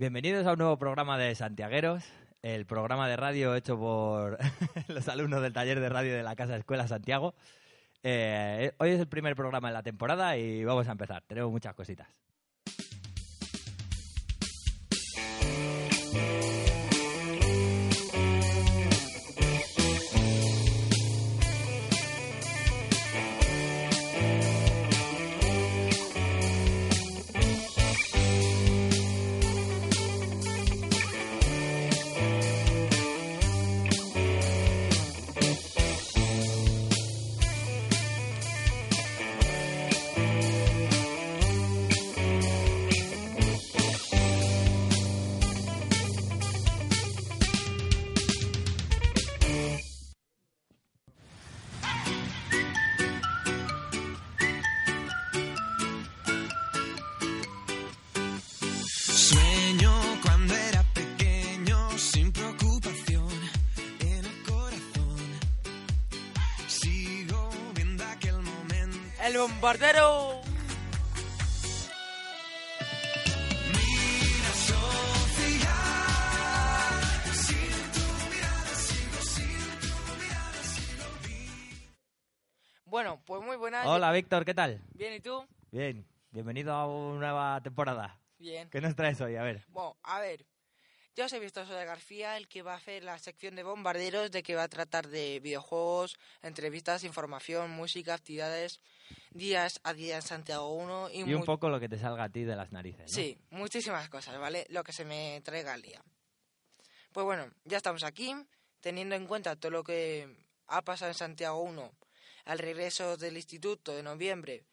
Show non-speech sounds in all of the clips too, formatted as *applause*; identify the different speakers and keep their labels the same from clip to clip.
Speaker 1: Bienvenidos a un nuevo programa de Santiagueros, el programa de radio hecho por *laughs* los alumnos del taller de radio de la Casa Escuela Santiago. Eh, hoy es el primer programa de la temporada y vamos a empezar. Tenemos muchas cositas. Víctor, ¿qué tal?
Speaker 2: Bien, ¿y tú?
Speaker 1: Bien, bienvenido a una nueva temporada.
Speaker 2: Bien.
Speaker 1: ¿Qué nos traes hoy? A ver.
Speaker 2: Bueno, a ver. Yo os he visto Soy García, el que va a hacer la sección de bombarderos, de que va a tratar de videojuegos, entrevistas, información, música, actividades, días a día en Santiago 1 y,
Speaker 1: Y un poco lo que te salga a ti de las narices. ¿no?
Speaker 2: Sí, muchísimas cosas, ¿vale? Lo que se me traiga al día. Pues bueno, ya estamos aquí, teniendo en cuenta todo lo que ha pasado en Santiago 1 al regreso del instituto de noviembre.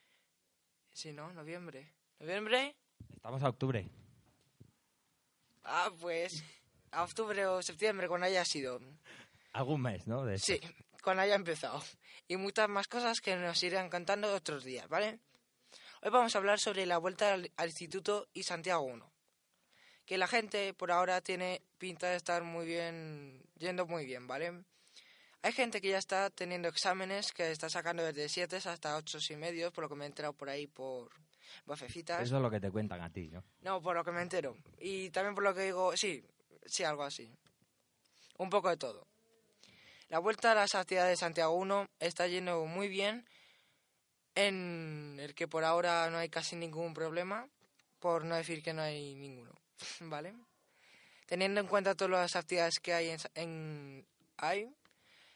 Speaker 2: Sí, ¿no? Noviembre. ¿Noviembre?
Speaker 1: Estamos a octubre.
Speaker 2: Ah, pues a octubre o septiembre, cuando haya sido.
Speaker 1: Algún mes, ¿no? De
Speaker 2: Sí, cuando haya empezado. Y muchas más cosas que nos irán contando otros días, ¿vale? Hoy vamos a hablar sobre la vuelta al, al instituto y Santiago 1. Que la gente por ahora tiene pinta de estar muy bien, yendo muy bien, ¿vale? Hay gente que ya está teniendo exámenes que está sacando desde 7 hasta 8 y medio, por lo que me he enterado por ahí por bofecitas.
Speaker 1: Eso es lo que te cuentan a ti, ¿no?
Speaker 2: No, por lo que me entero. Y también por lo que digo, sí, sí, algo así. Un poco de todo. La vuelta a las actividades de Santiago 1 está yendo muy bien, en el que por ahora no hay casi ningún problema, por no decir que no hay ninguno, *laughs* ¿vale? Teniendo en cuenta todas las actividades que hay en, en hay,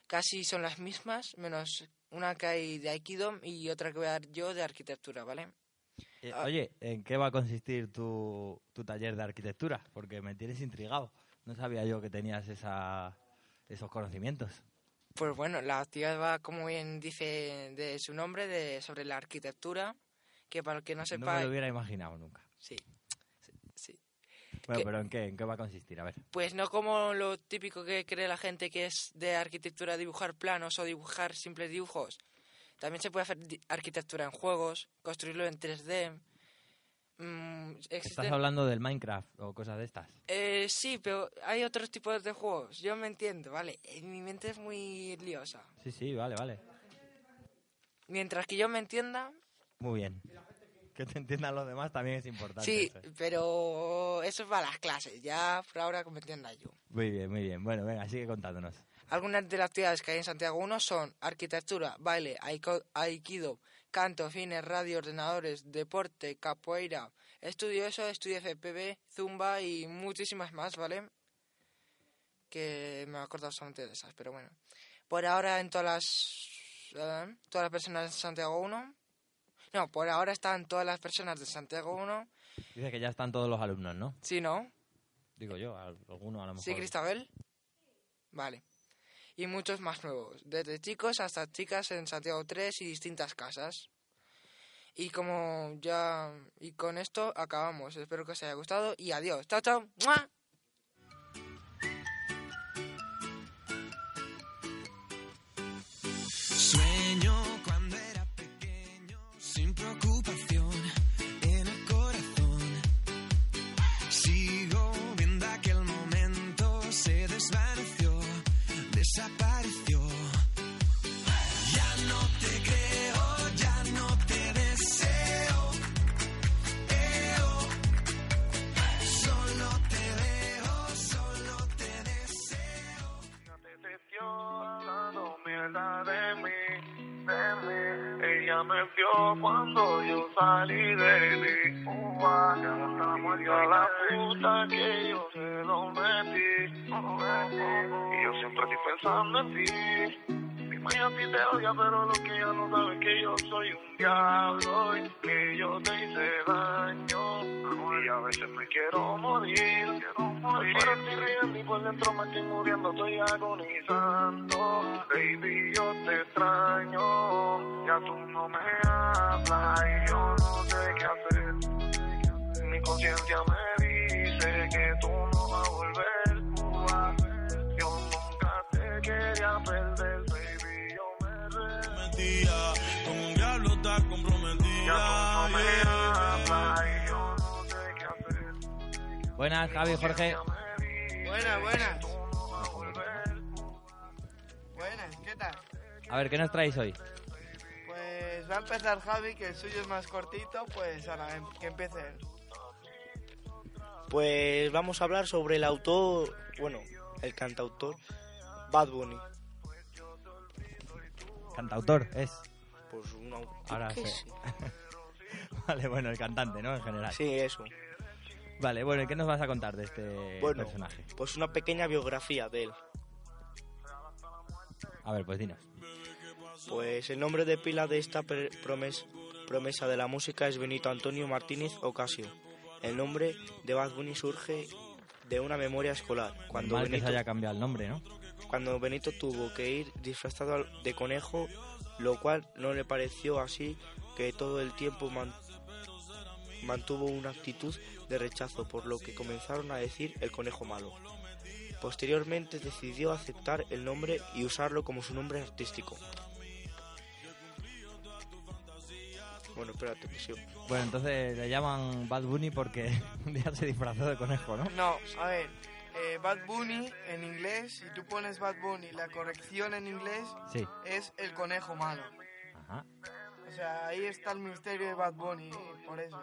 Speaker 2: casi son las mismas, menos una que hay de Aikido y otra que voy a dar yo de arquitectura, ¿vale?
Speaker 1: Eh,
Speaker 2: Ah.
Speaker 1: Oye, ¿en qué va a consistir tu, tu taller de arquitectura? Porque me tienes intrigado. No sabía yo que tenías esa, esos conocimientos.
Speaker 2: Pues bueno, la actividad va, como bien dice de su nombre, de sobre la arquitectura, que para el que no
Speaker 1: No
Speaker 2: sepa...
Speaker 1: me lo hubiera imaginado nunca.
Speaker 2: sí.
Speaker 1: Bueno, pero ¿en qué, ¿en qué va a consistir? A ver.
Speaker 2: Pues no como lo típico que cree la gente que es de arquitectura dibujar planos o dibujar simples dibujos. También se puede hacer arquitectura en juegos, construirlo en 3D. Mm,
Speaker 1: ¿Estás hablando del Minecraft o cosas de estas?
Speaker 2: Eh, sí, pero hay otros tipos de juegos. Yo me entiendo, ¿vale? Mi mente es muy liosa.
Speaker 1: Sí, sí, vale, vale.
Speaker 2: Mientras que yo me entienda,
Speaker 1: Muy bien. Que te entiendan los demás también es importante.
Speaker 2: Sí,
Speaker 1: eso.
Speaker 2: pero eso es para las clases, ya por ahora que me entienda yo.
Speaker 1: Muy bien, muy bien. Bueno, venga, sigue contándonos.
Speaker 2: Algunas de las actividades que hay en Santiago 1 son arquitectura, baile, aikido, canto, cine, radio, ordenadores, deporte, capoeira, estudio eso, estudio FPB, zumba y muchísimas más, ¿vale? Que me he acordado solamente de esas, pero bueno. Por ahora en todas las... eh, todas las personas de Santiago 1... No, por ahora están todas las personas de Santiago 1.
Speaker 1: Dice que ya están todos los alumnos, ¿no?
Speaker 2: Sí, ¿no?
Speaker 1: Digo yo, al- alguno a lo mejor.
Speaker 2: Sí, Cristabel. Vale. Y muchos más nuevos, desde chicos hasta chicas en Santiago 3 y distintas casas. Y como ya... Y con esto acabamos. Espero que os haya gustado y adiós. Chao, chao. ¡Mua!
Speaker 3: Ella me vio cuando yo salí de mí. Uva, ya no estamos a la puta que yo se lo metí. Y yo siempre estoy pensando en ti. A ti te odia, pero lo que ella no sabe es que yo soy un diablo y que yo te hice daño. Y a veces me quiero morir, quiero morir. Pero estoy riendo y por dentro me estoy muriendo, estoy agonizando. Baby, yo te extraño. Ya tú no me hablas y yo no sé qué hacer. Mi conciencia me dice que tú no vas a volver. Yo nunca te quería perder,
Speaker 4: con un diablo está comprometida.
Speaker 1: Buenas, Javi, Jorge.
Speaker 2: Buenas, buenas.
Speaker 5: Buenas, ¿qué tal?
Speaker 1: A ver, ¿qué nos traéis hoy?
Speaker 5: Pues va a empezar Javi, que el suyo es más cortito, pues ahora em- que empiece él.
Speaker 6: Pues vamos a hablar sobre el autor, bueno, el cantautor Bad Bunny.
Speaker 1: Cantautor, es.
Speaker 6: Pues un autor.
Speaker 1: Ahora
Speaker 6: ¿qué
Speaker 1: sí.
Speaker 6: sé? *laughs*
Speaker 1: Vale, bueno, el cantante, ¿no? En general.
Speaker 6: Sí, eso.
Speaker 1: Vale, bueno, ¿y qué nos vas a contar de este
Speaker 6: Bueno,
Speaker 1: personaje?
Speaker 6: pues una pequeña biografía de él.
Speaker 1: A ver, pues dinos.
Speaker 6: Pues el nombre de pila de esta per- promes- promesa de la música es Benito Antonio Martínez Ocasio. El nombre de Bad Bunny surge de una memoria escolar, cuando
Speaker 1: Mal que se haya cambiado el nombre, ¿no?
Speaker 6: Cuando Benito tuvo que ir disfrazado al- de conejo, lo cual no le pareció así que todo el tiempo man- mantuvo una actitud de rechazo, por lo que comenzaron a decir el conejo malo. Posteriormente decidió aceptar el nombre y usarlo como su nombre artístico. Bueno, espérate, que sí.
Speaker 1: Bueno, entonces le llaman Bad Bunny porque *laughs* un día se disfrazó de conejo, ¿no?
Speaker 5: No, a ver, eh, Bad Bunny en inglés, si tú pones Bad Bunny, la corrección en inglés
Speaker 1: Sí.
Speaker 5: es el conejo malo.
Speaker 1: Ajá.
Speaker 5: O sea, ahí está el misterio de Bad Bunny, por eso.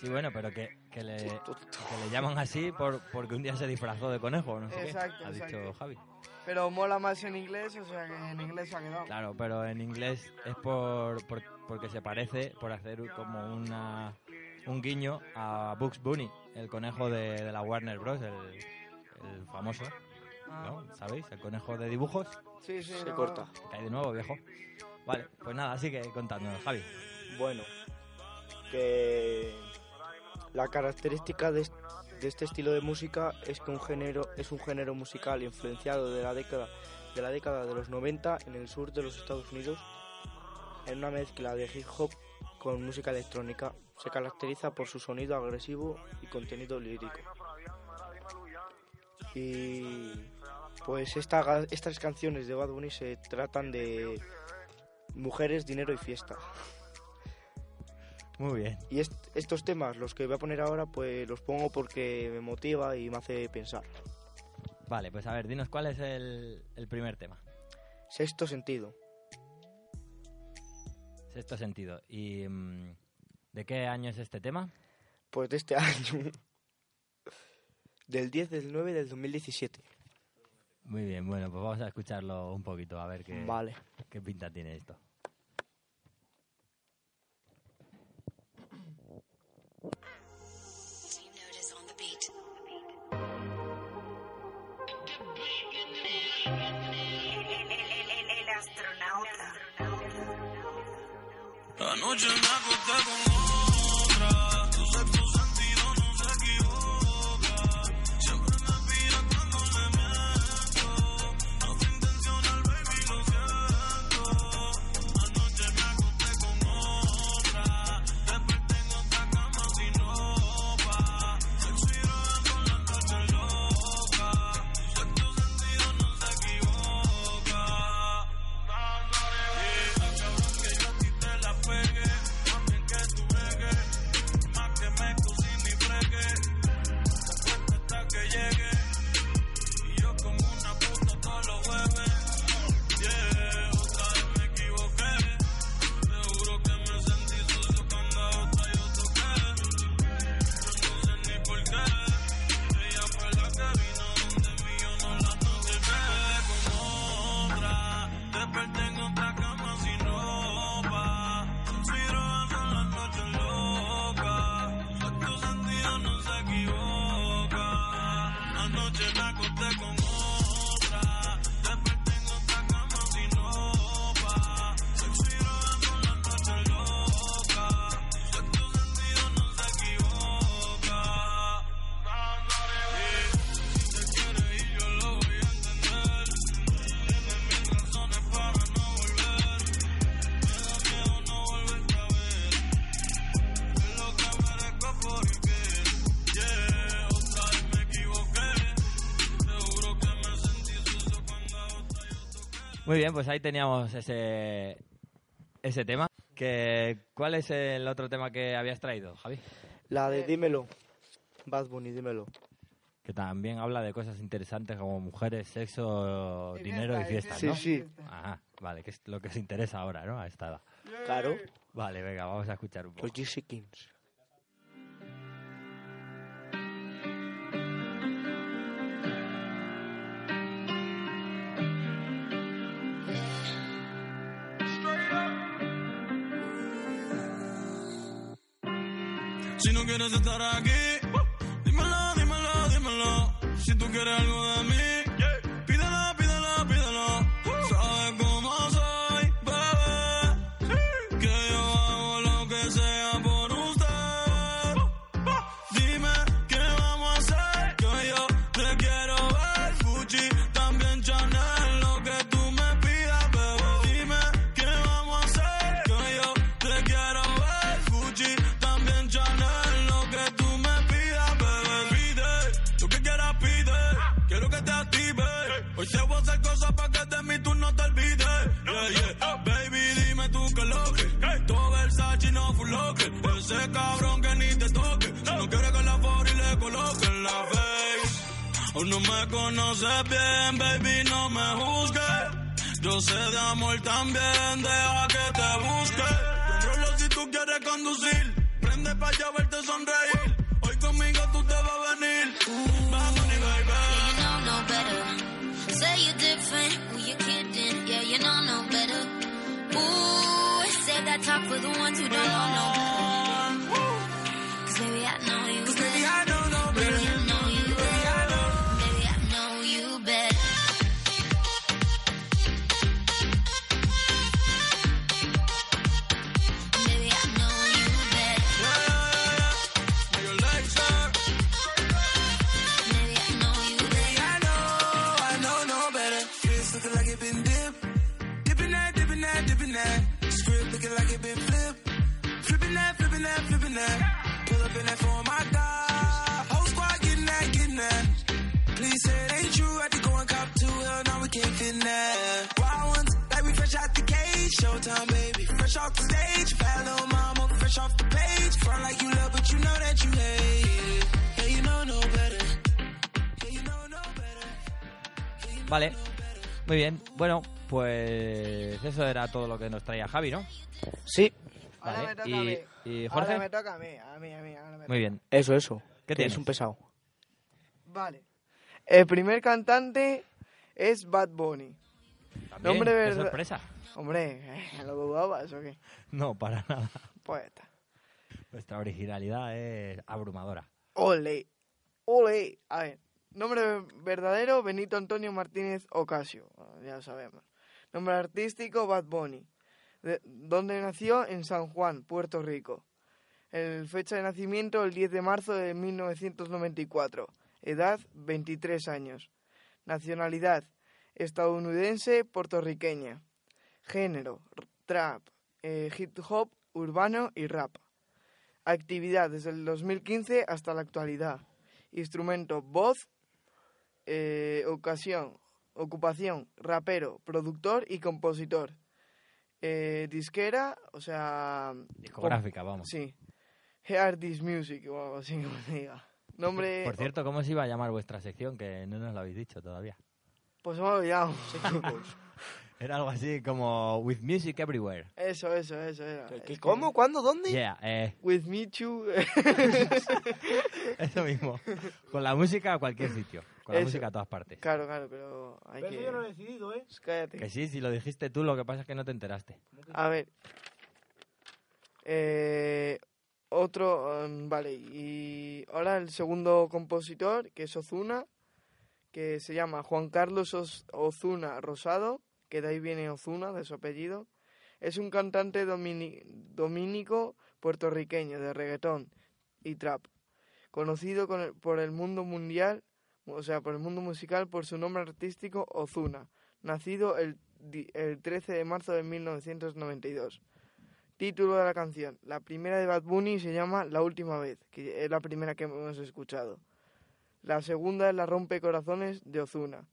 Speaker 1: Sí, bueno, pero que, que, le, que le llaman así por, porque un día se disfrazó de conejo, no sé
Speaker 5: Exacto,
Speaker 1: qué. Ha dicho. Javi.
Speaker 5: Pero mola más en inglés, o sea que en inglés se ha quedado.
Speaker 1: Claro, pero en inglés es por, por- porque se parece, por hacer como una, un guiño a Bugs Bunny, el conejo de, de la Warner Bros., el, el famoso, ¿no? ¿Sabéis? El conejo de dibujos.
Speaker 5: Sí, sí,
Speaker 6: Se
Speaker 5: no,
Speaker 6: corta.
Speaker 1: Que hay de nuevo, viejo. Vale, pues nada, sigue contándonos, Javi.
Speaker 6: Bueno, que la característica de este estilo de música es que un género es un género musical influenciado de la década de la década de los 90 en el sur de los Estados Unidos en una mezcla de hip hop con música electrónica. Se caracteriza por su sonido agresivo y contenido lírico. Y pues esta estas canciones de Bad Bunny se tratan de mujeres, dinero y fiesta.
Speaker 1: Muy bien.
Speaker 6: Y est- estos temas, los que voy a poner ahora, pues los pongo porque me motiva y me hace pensar.
Speaker 1: Vale, pues a ver, dinos cuál es el, el primer tema.
Speaker 6: Sexto sentido.
Speaker 1: Sexto sentido. ¿Y mm, de qué año es este tema?
Speaker 6: Pues de este *laughs* año. Del 10 del 9 del 2017.
Speaker 1: Muy bien, bueno, pues vamos a escucharlo un poquito, a ver qué,
Speaker 6: Vale.
Speaker 1: qué pinta tiene esto.
Speaker 7: El astronauta.
Speaker 4: Anoche me acosté con
Speaker 1: Muy bien, pues ahí teníamos ese, ese tema. Que, ¿Cuál es el otro tema que habías traído, Javi?
Speaker 6: La de Dímelo. Bad Bunny, dímelo.
Speaker 1: Que también habla de cosas interesantes como mujeres, sexo,
Speaker 5: Y
Speaker 1: dinero y
Speaker 5: fiesta, y
Speaker 1: fiestas, ¿no?
Speaker 6: Sí, sí.
Speaker 1: Ajá, vale, que es lo que os interesa ahora, ¿no? A esta edad.
Speaker 6: Claro.
Speaker 1: Vale, venga, vamos a escuchar un poco.
Speaker 6: Los
Speaker 4: Si no quieres estar aquí,
Speaker 5: fresh out the cage. Showtime, baby. Fresh off the stage. Bad little mama, fresh off the page. Front like you love, but you know that you hate it. Yeah, you know no better. Yeah, you know no better.
Speaker 1: Vale, muy bien. Bueno, pues eso era todo lo que nos traía Javi, ¿no?
Speaker 6: Sí,
Speaker 5: Ahora
Speaker 1: Vale,
Speaker 5: me toca
Speaker 1: y,
Speaker 5: a mí.
Speaker 1: y
Speaker 5: Ahora
Speaker 1: Jorge,
Speaker 5: me toca a mí, a mí, a mí. Ahora me
Speaker 1: muy bien.
Speaker 6: eso, eso.
Speaker 1: ¿Qué
Speaker 6: que
Speaker 1: tienes?
Speaker 6: es un pesado.
Speaker 5: Vale. El primer cantante es Bad Bunny.
Speaker 1: También,
Speaker 5: Nombre
Speaker 1: qué
Speaker 5: verdad-
Speaker 1: sorpresa.
Speaker 5: Hombre, *laughs* ¿lo dudabas o qué?
Speaker 1: No, para nada.
Speaker 5: Poeta.
Speaker 1: Nuestra originalidad es abrumadora.
Speaker 5: Ole. Ole. A ver. Nombre verdadero, Benito Antonio Martínez Ocasio. Bueno, ya lo sabemos. Nombre artístico, Bad Bunny. De- ¿Dónde nació? En San Juan, Puerto Rico. El fecha de nacimiento, el 10 de marzo de 1994. Edad, 23 años. Nacionalidad, estadounidense, puertorriqueña. Género, trap, eh, hip hop, urbano y rap. Actividad desde el 2015 hasta la actualidad. Instrumento, voz, eh, ocasión, ocupación, rapero, productor y compositor. Eh, disquera, o sea...
Speaker 1: Discográfica, vamos.
Speaker 5: Sí. Artist Music o algo así como se diga. Nombre...
Speaker 1: Por cierto, ¿cómo se iba a llamar vuestra sección? Que no nos lo habéis dicho todavía.
Speaker 5: Pues me he olvidado. *laughs*
Speaker 1: Era algo así como With Music Everywhere.
Speaker 5: Eso, eso, eso era.
Speaker 6: ¿Qué-
Speaker 5: Es
Speaker 6: qué-
Speaker 5: que-
Speaker 6: ¿Cómo? ¿Cuándo? ¿Dónde?
Speaker 1: Yeah, eh,
Speaker 5: With me too. *laughs*
Speaker 1: eso mismo. Con la música a cualquier sitio. Con la
Speaker 5: Eso.
Speaker 1: música a todas partes.
Speaker 5: claro, claro, pero hay
Speaker 8: Pero
Speaker 5: que...
Speaker 8: eso yo no lo he decidido, ¿eh?
Speaker 5: Cállate.
Speaker 1: Que sí, si lo dijiste tú, lo que pasa es que no te enteraste.
Speaker 5: A ver. Eh, otro, um, vale, y ahora el segundo compositor, que es Ozuna, que se llama Juan Carlos Os- Ozuna Rosado, que de ahí viene Ozuna, de su apellido. Es un cantante domini- dominico puertorriqueño de reggaetón y trap, conocido por el mundo mundial, o sea, por el mundo musical por su nombre artístico Ozuna, nacido el, el 13 de marzo de 1992. Título de la canción. La primera de Bad Bunny se llama La última vez, que es la primera que hemos escuchado. La segunda es La rompe corazones de Ozuna.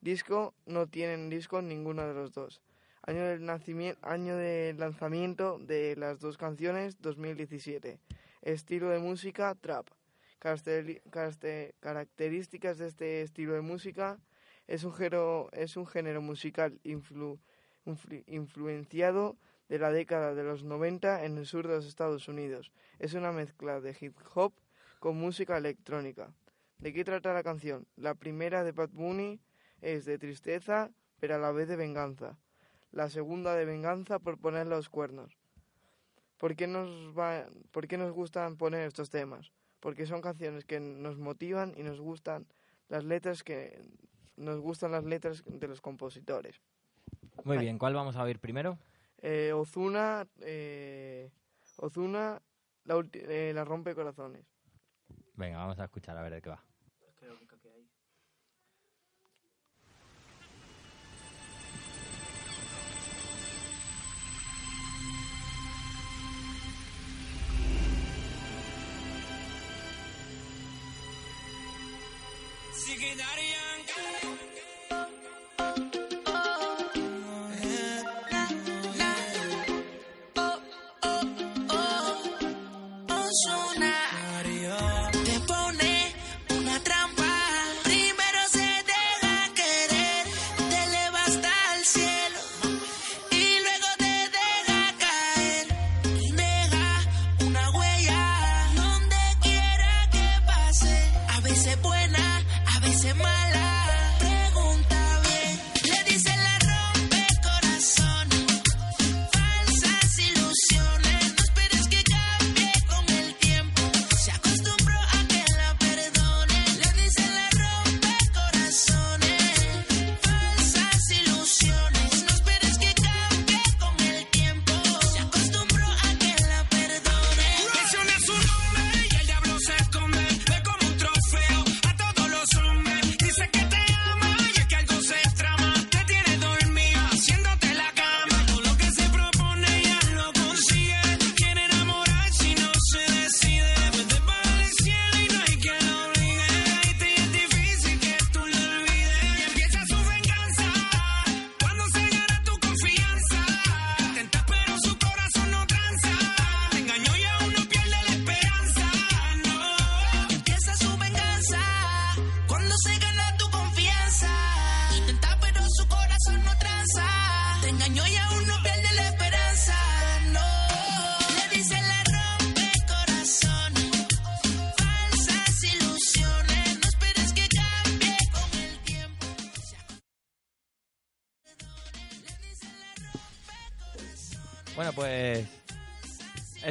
Speaker 5: disco no tienen disco ninguno de los dos. Año del año de lanzamiento de las dos canciones 2017. Estilo de música trap. Características de este estilo de música es un género, es un género musical influ- influ- influenciado de la década de los 90 en el sur de los Estados Unidos. Es una mezcla de hip hop con música electrónica. ¿De qué trata la canción? La primera de Bad Bunny es de tristeza, pero a la vez de venganza. La segunda de venganza por poner los cuernos. ¿Por qué nos, va, ¿Por qué nos gustan poner estos temas? Porque son canciones que nos motivan y nos gustan las letras que nos gustan las letras de los compositores.
Speaker 1: Muy bien, ¿cuál vamos a oír primero?
Speaker 5: Eh, Ozuna, eh, Ozuna, la, eh, la rompe corazones.
Speaker 1: Venga, vamos a escuchar a ver de qué va.
Speaker 9: Ozuna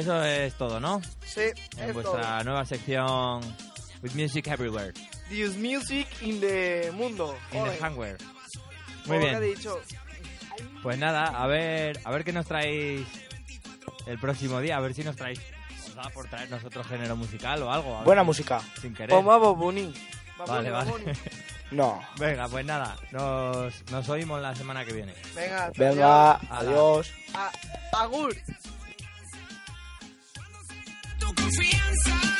Speaker 1: eso es todo, ¿no?
Speaker 5: Sí,
Speaker 1: En
Speaker 5: es
Speaker 1: vuestra
Speaker 5: todo.
Speaker 1: nueva sección With Music Everywhere,
Speaker 5: This music in the mundo.
Speaker 1: in
Speaker 5: Ole.
Speaker 1: the Hardware. Muy bien.
Speaker 5: dicho,
Speaker 1: Pues nada, a ver, a ver qué nos traéis el próximo día, a ver si nos traéis os da por traernos otro género musical o algo. ver
Speaker 6: Buena
Speaker 1: si-
Speaker 6: música.
Speaker 1: Sin querer.
Speaker 5: Pon Bad Bunny.
Speaker 1: Vale, vale.
Speaker 5: Bunny. *laughs*
Speaker 6: No.
Speaker 1: Venga, pues nada, nos, nos oímos la semana que viene.
Speaker 5: Venga,
Speaker 6: Venga,
Speaker 5: adiós.
Speaker 6: adiós.
Speaker 5: A- Agur.
Speaker 4: Confianza.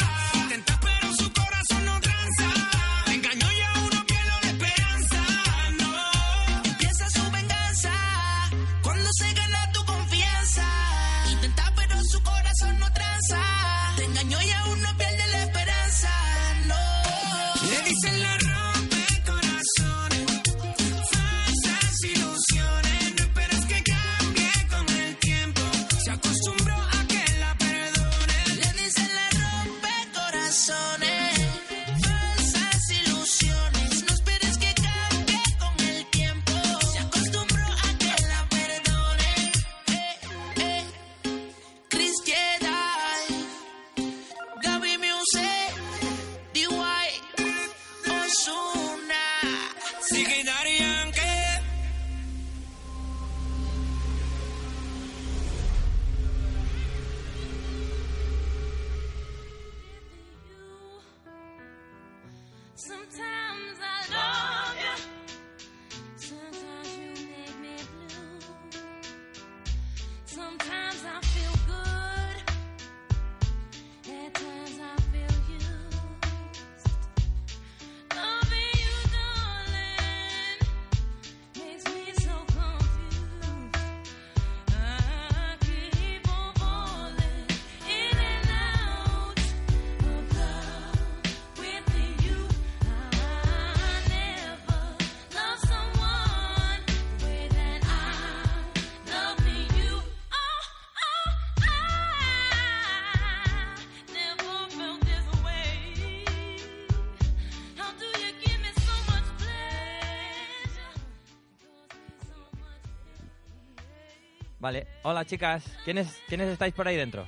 Speaker 1: Hola, chicas. ¿Quiénes, ¿Quiénes estáis por ahí dentro?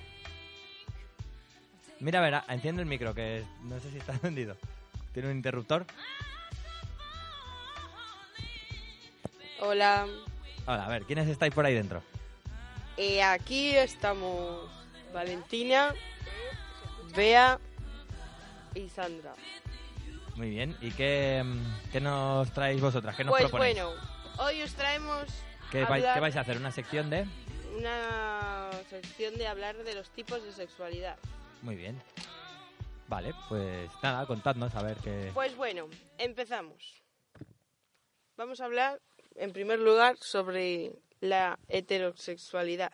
Speaker 1: Mira, a ver, a- enciende el micro, que no sé si está *laughs* encendido. ¿Tiene un interruptor?
Speaker 8: Hola,
Speaker 1: Hola, a ver, ¿quiénes estáis por ahí dentro?
Speaker 8: eh, aquí estamos Valentina, Bea y Sandra.
Speaker 1: Muy bien. ¿Y qué, mm, qué nos traéis vosotras? ¿Qué nos
Speaker 8: Pues
Speaker 1: proponéis?
Speaker 8: bueno, hoy os traemos
Speaker 1: ¿Qué, vais,
Speaker 8: hablar
Speaker 1: qué vais a hacer? ¿Una sección de...?
Speaker 8: Una sección de hablar de los tipos de sexualidad.
Speaker 1: Muy bien. Vale, pues nada, contadnos a ver qué...
Speaker 8: Pues bueno, empezamos. Vamos a hablar, en primer lugar, sobre la heterosexualidad.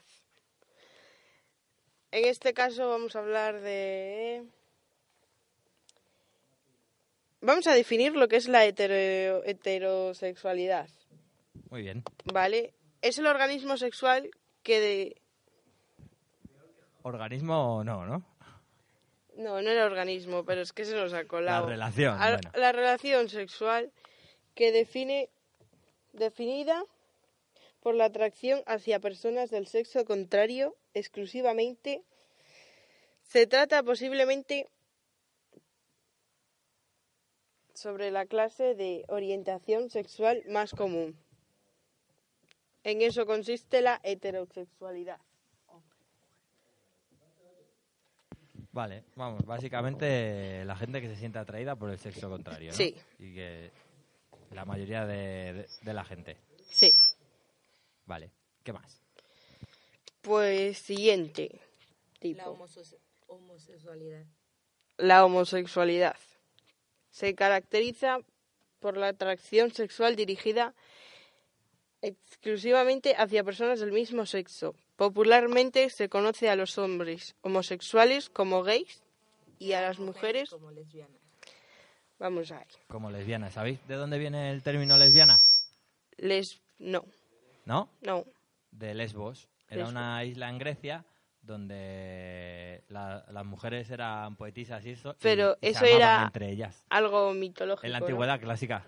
Speaker 8: En este caso vamos a hablar de... Vamos a definir lo que es la hetero- heterosexualidad,
Speaker 1: Muy bien.
Speaker 8: ¿vale? Es el organismo sexual que de...
Speaker 1: Organismo no, ¿no?
Speaker 8: No, no el organismo, pero es que se nos ha colado.
Speaker 1: La relación,
Speaker 8: Al-
Speaker 1: bueno.
Speaker 8: La relación sexual que define, definida por la atracción hacia personas del sexo contrario exclusivamente. Se trata posiblemente sobre la clase de orientación sexual más común. En eso consiste la heterosexualidad.
Speaker 1: Vale, vamos, básicamente la gente que se siente atraída por el sexo contrario, ¿no?
Speaker 8: Sí.
Speaker 1: Y que la mayoría de, de- de la gente.
Speaker 8: Sí.
Speaker 1: Vale, ¿qué más?
Speaker 8: Pues siguiente tipo.
Speaker 10: La homose- homosexualidad.
Speaker 8: La homosexualidad se caracteriza por la atracción sexual dirigida exclusivamente hacia personas del mismo sexo. Popularmente se conoce a los hombres homosexuales como gays y a las mujeres
Speaker 10: como lesbianas.
Speaker 8: Vamos ahí.
Speaker 1: Como lesbiana, ¿sabéis de dónde viene el término lesbiana?
Speaker 8: Les no,
Speaker 1: ¿No?
Speaker 8: no.
Speaker 1: De Lesbos. Era
Speaker 8: Lesbos.
Speaker 1: una isla en Grecia donde la- las mujeres eran poetisas y eso. y-
Speaker 8: Pero
Speaker 1: y se
Speaker 8: eso
Speaker 1: amaban
Speaker 8: era
Speaker 1: entre ellas.
Speaker 8: algo mitológico.
Speaker 1: En la
Speaker 8: ¿no?
Speaker 1: antigüedad clásica.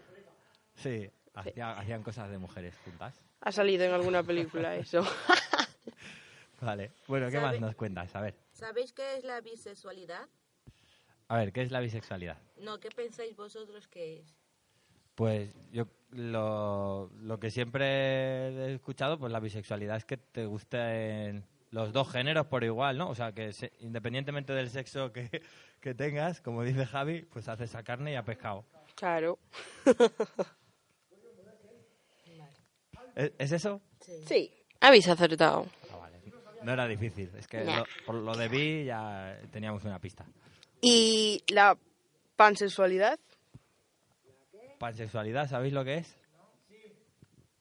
Speaker 1: Sí, hacía- hacían cosas de mujeres juntas.
Speaker 8: Ha salido en alguna película *laughs* eso.
Speaker 1: Vale. Bueno, ¿qué más nos cuentas? A ver.
Speaker 10: ¿Sabéis qué es la bisexualidad?
Speaker 1: A ver, ¿qué es la bisexualidad?
Speaker 10: No, ¿qué pensáis vosotros que es?
Speaker 1: Pues yo lo, lo que siempre he escuchado, pues la bisexualidad es que te gusten los dos géneros por igual, ¿no? O sea, que se- independientemente del sexo que, que tengas, como dice Javi, pues haces a carne y a pescado.
Speaker 8: Claro. *laughs*
Speaker 1: ¿Es, es eso?
Speaker 8: Sí, habéis acertado.
Speaker 1: Ah, vale. No era difícil, es que
Speaker 8: Nah.
Speaker 1: lo- por lo de vi ya teníamos una pista.
Speaker 8: ¿Y la pansexualidad?
Speaker 1: Pansexualidad, ¿sabéis lo que es?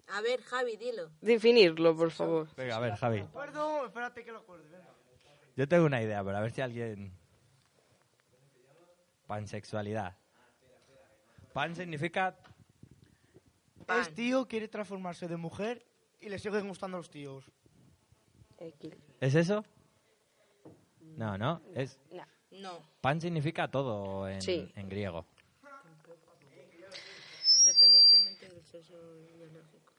Speaker 10: A ver, Javi, dilo.
Speaker 8: Definirlo, por favor.
Speaker 1: Venga, a ver, Javi.
Speaker 5: Perdón, espérate que lo acuerde.
Speaker 1: Yo tengo una idea, pero a ver si alguien... Pansexualidad. Pan significa...
Speaker 5: Es tío, quiere transformarse de mujer y le siguen gustando los tíos.
Speaker 1: ¿Es eso? No, no. Es...
Speaker 10: No,
Speaker 1: Pan significa todo en,
Speaker 8: Sí.
Speaker 1: en griego.
Speaker 10: dependientemente del sexo biológico.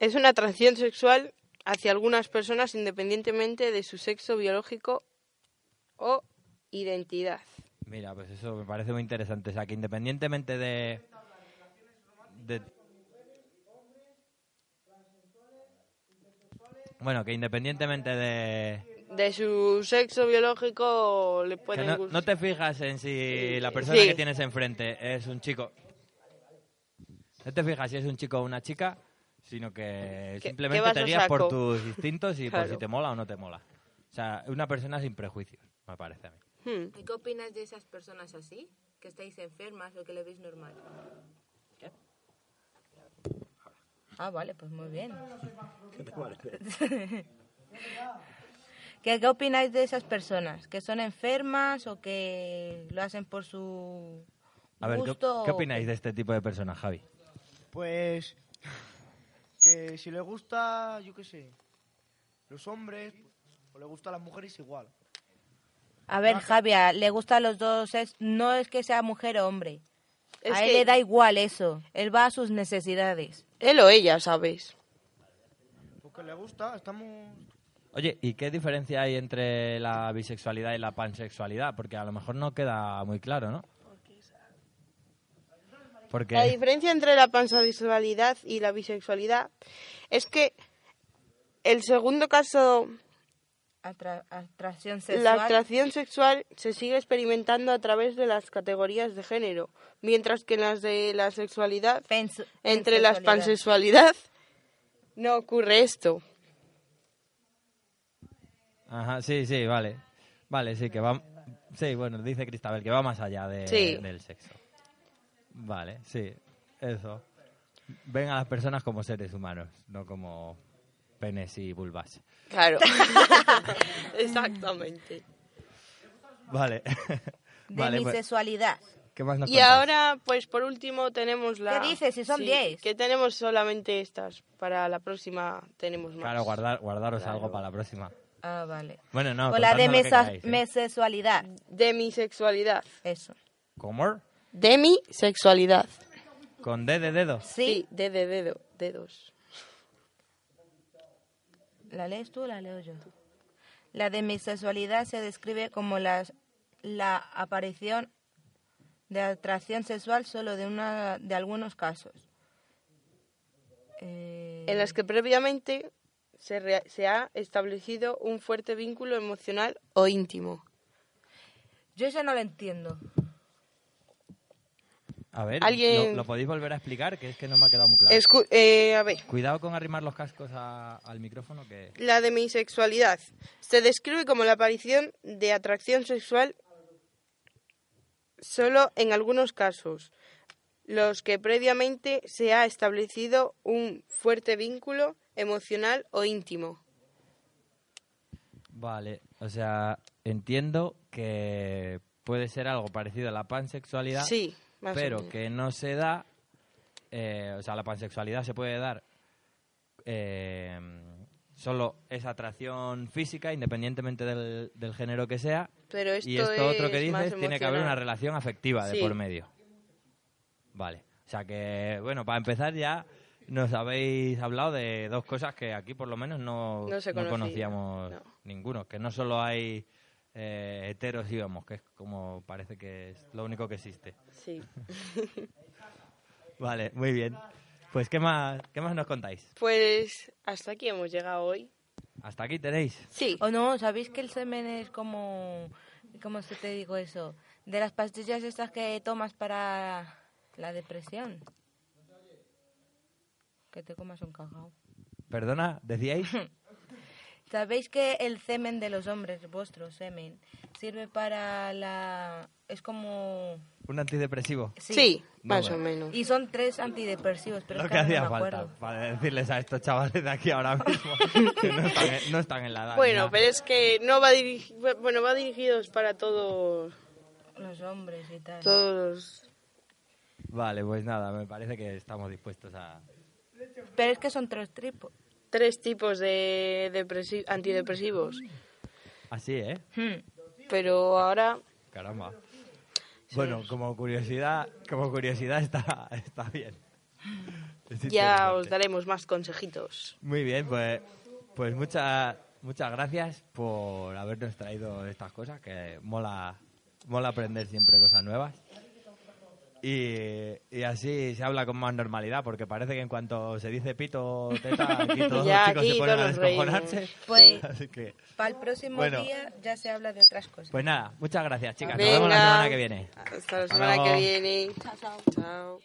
Speaker 8: Es una atracción sexual hacia algunas personas independientemente de su sexo biológico o identidad.
Speaker 1: Mira, pues eso me parece muy interesante. O sea, que independientemente de... de- Bueno, que independientemente de...
Speaker 8: De su sexo biológico le
Speaker 1: Que
Speaker 8: pueden
Speaker 1: no,
Speaker 8: gustar.
Speaker 1: no te fijas en si la persona
Speaker 8: Sí.
Speaker 1: que tienes enfrente es un chico. No te fijas si es un chico o una chica, sino que,
Speaker 8: Que-
Speaker 1: simplemente
Speaker 8: vas
Speaker 1: te
Speaker 8: a
Speaker 1: guías por tus instintos y por
Speaker 8: Claro.
Speaker 1: si te mola o no te mola. O sea, una persona sin prejuicios, me parece a mí.
Speaker 8: Hmm.
Speaker 10: ¿Y qué opinas de esas personas así? ¿Que estáis enfermas o que le veis normal? Ah, vale, pues muy bien. *laughs*
Speaker 6: ¿Qué te parece? *laughs*
Speaker 10: ¿Qué, ¿Qué opináis de esas personas? ¿Que son enfermas o que lo hacen por su
Speaker 1: A ver, ¿qué,
Speaker 10: gusto?
Speaker 1: qué opináis de este tipo de personas, Javi?
Speaker 5: Pues *laughs* que si le gusta, yo qué sé, los hombres, o le gusta a las mujeres igual.
Speaker 10: A ver, Javier, le gustan los dos. Es, no es que sea mujer o hombre.
Speaker 8: Es
Speaker 10: a él
Speaker 8: que-
Speaker 10: le da igual eso. Él va a sus necesidades.
Speaker 8: Él o ella, ¿sabes?
Speaker 5: que le gusta, estamos...
Speaker 1: Oye, ¿y qué diferencia hay entre la bisexualidad y la pansexualidad? Porque a lo mejor no queda muy claro, ¿no? Porque...
Speaker 8: La diferencia entre la pansexualidad y la bisexualidad es que el segundo caso,
Speaker 10: Atra- atracción
Speaker 8: la
Speaker 10: sexual.
Speaker 8: atracción sexual se sigue experimentando a través de las categorías de género, mientras que en las de la sexualidad,
Speaker 10: Pens-
Speaker 8: entre las
Speaker 10: pansexualidad.
Speaker 8: pansexualidad, no ocurre esto.
Speaker 1: Ajá, sí, sí, vale. Vale, sí, que va... Sí, bueno, dice Cristabel que va más allá de-
Speaker 8: Sí.
Speaker 1: del sexo. Vale, sí, eso. Ven a las personas como seres humanos, no como penes y vulvas.
Speaker 8: Claro. *laughs* Exactamente.
Speaker 1: Vale. *laughs* vale, pues,
Speaker 10: Demisexualidad.
Speaker 1: ¿qué más nos
Speaker 8: Y ahora, pues por último, tenemos la...
Speaker 10: ¿Qué dices? Si son
Speaker 8: Sí,
Speaker 10: 10.
Speaker 8: Que tenemos solamente estas. Para la próxima tenemos más.
Speaker 1: Claro, guardar, guardaros
Speaker 8: Claro.
Speaker 1: algo para la próxima.
Speaker 10: Ah, vale.
Speaker 1: Bueno, no,
Speaker 10: o la
Speaker 1: contadnos lo que
Speaker 10: demesa-
Speaker 1: queráis, ¿eh?
Speaker 10: mesexualidad.
Speaker 8: Demisexualidad.
Speaker 10: Eso.
Speaker 1: ¿Cómo?
Speaker 8: Demisexualidad.
Speaker 1: ¿Con D de dedo?
Speaker 8: Sí, de, de dedo, dedos.
Speaker 10: ¿La lees tú o la leo yo? La demisexualidad se describe como las- la aparición de atracción sexual solo de, una, de algunos casos. Eh,
Speaker 8: En las que previamente se, rea- se ha establecido un fuerte vínculo emocional o íntimo.
Speaker 10: Yo eso no lo entiendo.
Speaker 1: A ver,
Speaker 8: Alguien-
Speaker 1: ¿lo, lo podéis volver a explicar? Que es que no me ha quedado muy claro.
Speaker 8: Escu- eh, a ver,
Speaker 1: Cuidado con arrimar los cascos a- al micrófono que...
Speaker 8: la demisexualidad se describe como la aparición de atracción sexual solo en algunos casos, los que previamente se ha establecido un fuerte vínculo emocional o íntimo.
Speaker 1: Vale, o sea, entiendo que puede ser algo parecido a la pansexualidad,
Speaker 8: Sí, más
Speaker 1: pero que no se da, eh, o sea, la pansexualidad se puede dar eh, solo esa atracción física, independientemente del, del género que sea,
Speaker 8: Pero esto,
Speaker 1: y esto otro que
Speaker 8: es
Speaker 1: dices tiene que haber una relación afectiva de
Speaker 8: Sí.
Speaker 1: por medio. Vale, o sea que, bueno, para empezar ya nos habéis hablado de dos cosas que aquí por lo menos no,
Speaker 8: No
Speaker 1: conocíamos
Speaker 8: no.
Speaker 1: ninguno, que no solo hay eh, heteros y homos, que es como parece que es lo único que existe.
Speaker 8: Sí. *laughs*
Speaker 1: Vale, muy bien. Pues ¿qué más, qué más nos contáis?
Speaker 8: Pues hasta aquí hemos llegado hoy.
Speaker 1: Hasta aquí tenéis.
Speaker 8: Sí.
Speaker 10: ¿O no? ¿Sabéis que el semen es como... ¿Cómo se te digo eso? De las pastillas estas que tomas para la depresión. Que te comas un cacao.
Speaker 1: Perdona, decíais. *laughs*
Speaker 10: ¿Sabéis que el semen de los hombres, vuestro semen, sirve para la... es como...
Speaker 1: Un antidepresivo.
Speaker 8: Sí,
Speaker 1: No,
Speaker 8: más
Speaker 1: bueno.
Speaker 8: o menos.
Speaker 10: Y son tres antidepresivos, pero
Speaker 1: Lo
Speaker 10: es
Speaker 1: que
Speaker 10: que
Speaker 1: hacía
Speaker 10: no me
Speaker 1: falta
Speaker 10: acuerdo.
Speaker 1: para decirles a estos chavales de aquí ahora mismo *laughs* que no están, en- no están en la edad.
Speaker 8: Bueno,
Speaker 1: ya.
Speaker 8: pero es que no va dirigi- bueno, va dirigidos para todos
Speaker 10: Los hombres y tal.
Speaker 8: todos
Speaker 1: Vale, pues nada, me parece que estamos dispuestos a...
Speaker 10: Pero es que son tres tripos.
Speaker 8: Tres tipos de depresi- antidepresivos.
Speaker 1: Así, ¿eh?
Speaker 10: Hmm.
Speaker 8: Pero ahora
Speaker 1: Caramba. Bueno, como curiosidad, como curiosidad está, está bien. Es
Speaker 8: ya os daremos más consejitos.
Speaker 1: Muy bien, pues, pues muchas muchas gracias por habernos traído estas cosas, que mola, mola aprender siempre cosas nuevas. Y, y así se habla con más normalidad, porque parece que en cuanto se dice pito o teta, *laughs* aquí todos
Speaker 8: Ya,
Speaker 1: los chicos
Speaker 8: aquí
Speaker 1: se ponen a
Speaker 8: nos
Speaker 1: descojonarse. *laughs*
Speaker 10: Pues *laughs*
Speaker 1: Así que,
Speaker 10: para el próximo
Speaker 1: Bueno.
Speaker 10: día ya se habla de otras cosas.
Speaker 1: pues nada, muchas gracias, chicas. Nos
Speaker 8: Venga.
Speaker 1: vemos la semana que viene.
Speaker 8: Hasta la semana que viene. Chao, chao.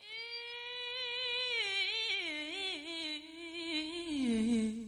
Speaker 8: Chao.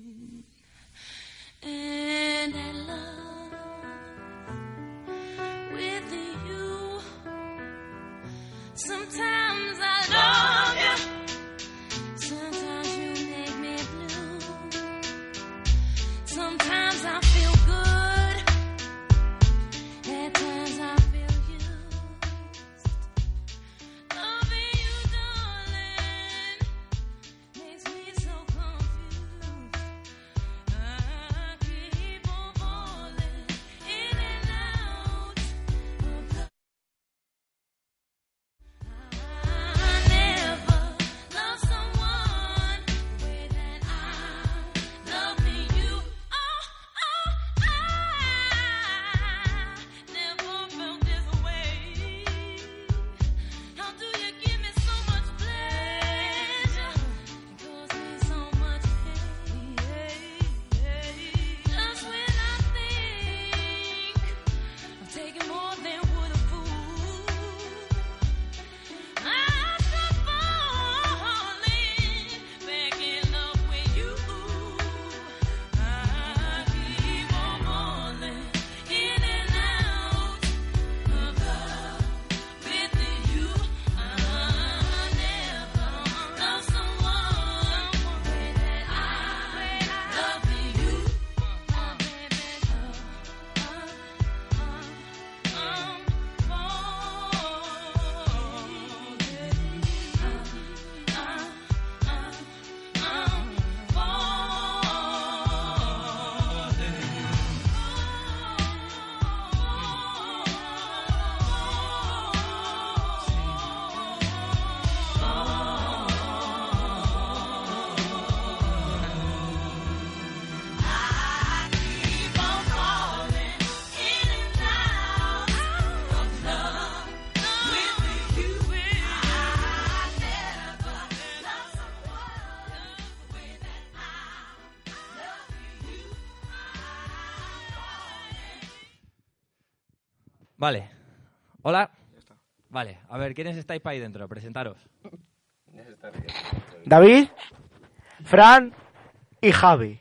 Speaker 1: Ver, ¿quiénes estáis para ahí dentro? Presentaros.
Speaker 6: David, Fran y Javi.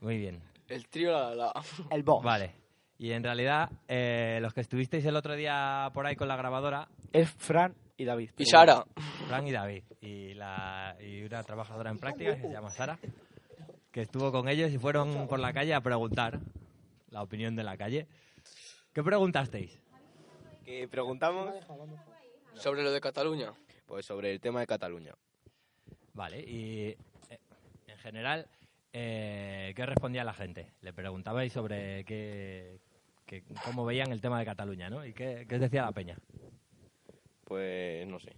Speaker 1: Muy bien.
Speaker 11: El trío la la la.
Speaker 6: El boss.
Speaker 1: Vale. Y en realidad, eh, los que estuvisteis el otro día por ahí con la grabadora,
Speaker 6: Es Fran y David.
Speaker 11: Y Sara.
Speaker 1: Fran y David, y, la, y una trabajadora en prácticas que se llama Sara, que estuvo con ellos y fueron por la calle a preguntar la opinión de la calle. ¿Qué preguntasteis?
Speaker 12: Que preguntamos
Speaker 11: Sobre lo de Cataluña.
Speaker 12: pues sobre el tema de Cataluña.
Speaker 1: Vale, y eh, en general, eh, ¿qué respondía la gente? Le preguntabais sobre qué, qué- cómo veían el tema de Cataluña, ¿no? ¿Y qué, qué os decía la peña?
Speaker 12: Pues no sé.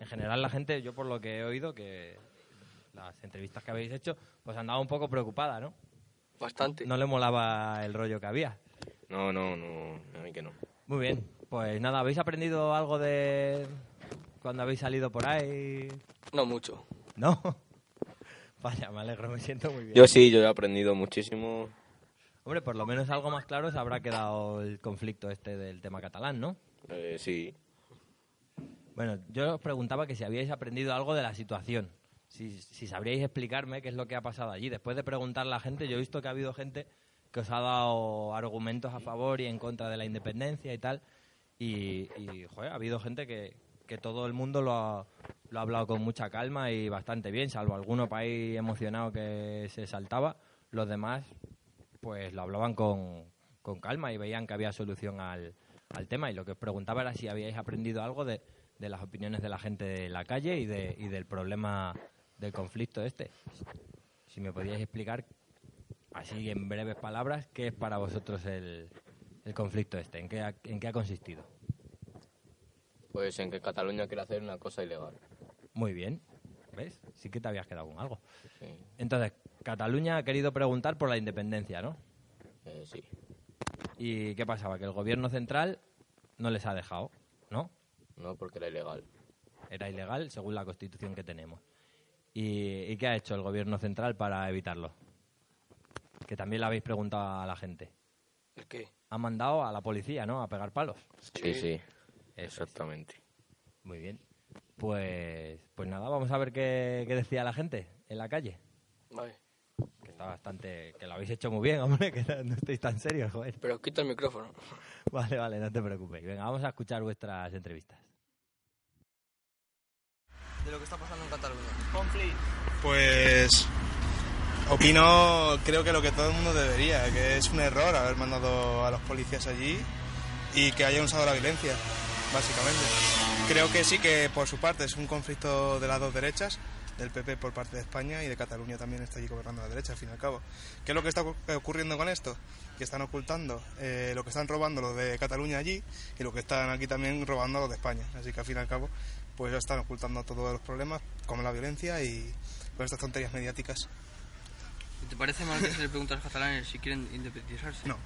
Speaker 1: En general la gente, yo por lo que he oído, que las entrevistas que habéis hecho, pues andaba un poco preocupada, ¿no?
Speaker 11: Bastante.
Speaker 1: No le molaba el rollo que había.
Speaker 12: No, no, no, a mí que no.
Speaker 1: Muy bien, pues nada, ¿habéis aprendido algo de cuando habéis salido por ahí?
Speaker 11: No mucho.
Speaker 1: ¿No? *laughs* Vaya, me alegro, me siento muy bien.
Speaker 12: Yo sí, yo he aprendido muchísimo.
Speaker 1: Hombre, por lo menos algo más claro se habrá quedado el conflicto este del tema catalán, ¿no?
Speaker 12: Eh, sí.
Speaker 1: Bueno, yo os preguntaba que si habíais aprendido algo de la situación. Si, si sabríais explicarme qué es lo que ha pasado allí. Después de preguntar a la gente, yo he visto que ha habido gente que os ha dado argumentos a favor y en contra de la independencia y tal. Y, y, ha habido gente que, que todo el mundo lo ha, lo ha hablado con mucha calma y bastante bien, salvo alguno país emocionado que se saltaba. Los demás, pues lo hablaban con, con calma y veían que había solución al, al tema. Y lo que os preguntaba era si habíais aprendido algo de, de las opiniones de la gente de la calle y, de, y del problema del conflicto este. Si me podíais explicar, así en breves palabras, qué es para vosotros el, el conflicto este, en qué, ha, en qué ha consistido.
Speaker 12: Pues en que Cataluña quiere hacer una cosa ilegal.
Speaker 1: Muy bien, ¿ves? Sí que te habías quedado con algo.
Speaker 12: Sí.
Speaker 1: Entonces, Cataluña ha querido preguntar por la independencia, ¿no?
Speaker 12: Eh, sí.
Speaker 1: ¿Y qué pasaba? Que el gobierno central no les ha dejado, ¿no?
Speaker 12: No, porque era ilegal.
Speaker 1: Era ilegal según la constitución que tenemos. ¿Y, y qué ha hecho el gobierno central para evitarlo? Que también le habéis preguntado a la gente.
Speaker 11: ¿El qué?
Speaker 1: Ha mandado a la policía, ¿no? A pegar palos.
Speaker 12: Sí, sí. Exactamente.
Speaker 1: Muy bien. Pues, pues nada, vamos a ver qué, qué decía la gente en la calle.
Speaker 11: Vale.
Speaker 1: Que está bastante... Que lo habéis hecho muy bien, hombre, que no, estáis tan serios, joder.
Speaker 11: Pero quita el micrófono. *laughs*
Speaker 1: Vale, vale, no te preocupéis. Venga, vamos a escuchar vuestras entrevistas.
Speaker 11: De lo que está pasando en Cataluña.
Speaker 13: Pues opino, creo que lo que todo el mundo debería, que es un error haber mandado a los policías allí y que hayan usado la violencia, básicamente. Creo que sí que por su parte es un conflicto de las dos derechas, del PP por parte de España y de Cataluña también está allí gobernando la derecha, al fin y al cabo. ¿Qué es lo que está ocu- ocurriendo con esto? Que están ocultando eh, lo que están robando los de Cataluña allí y lo que están aquí también robando los de España. Así que al fin y al cabo, pues ya están ocultando todos los problemas, como la violencia y con estas tonterías mediáticas.
Speaker 11: ¿Y ¿Te parece mal que se le pregunte a los catalanes si quieren independizarse?
Speaker 13: No.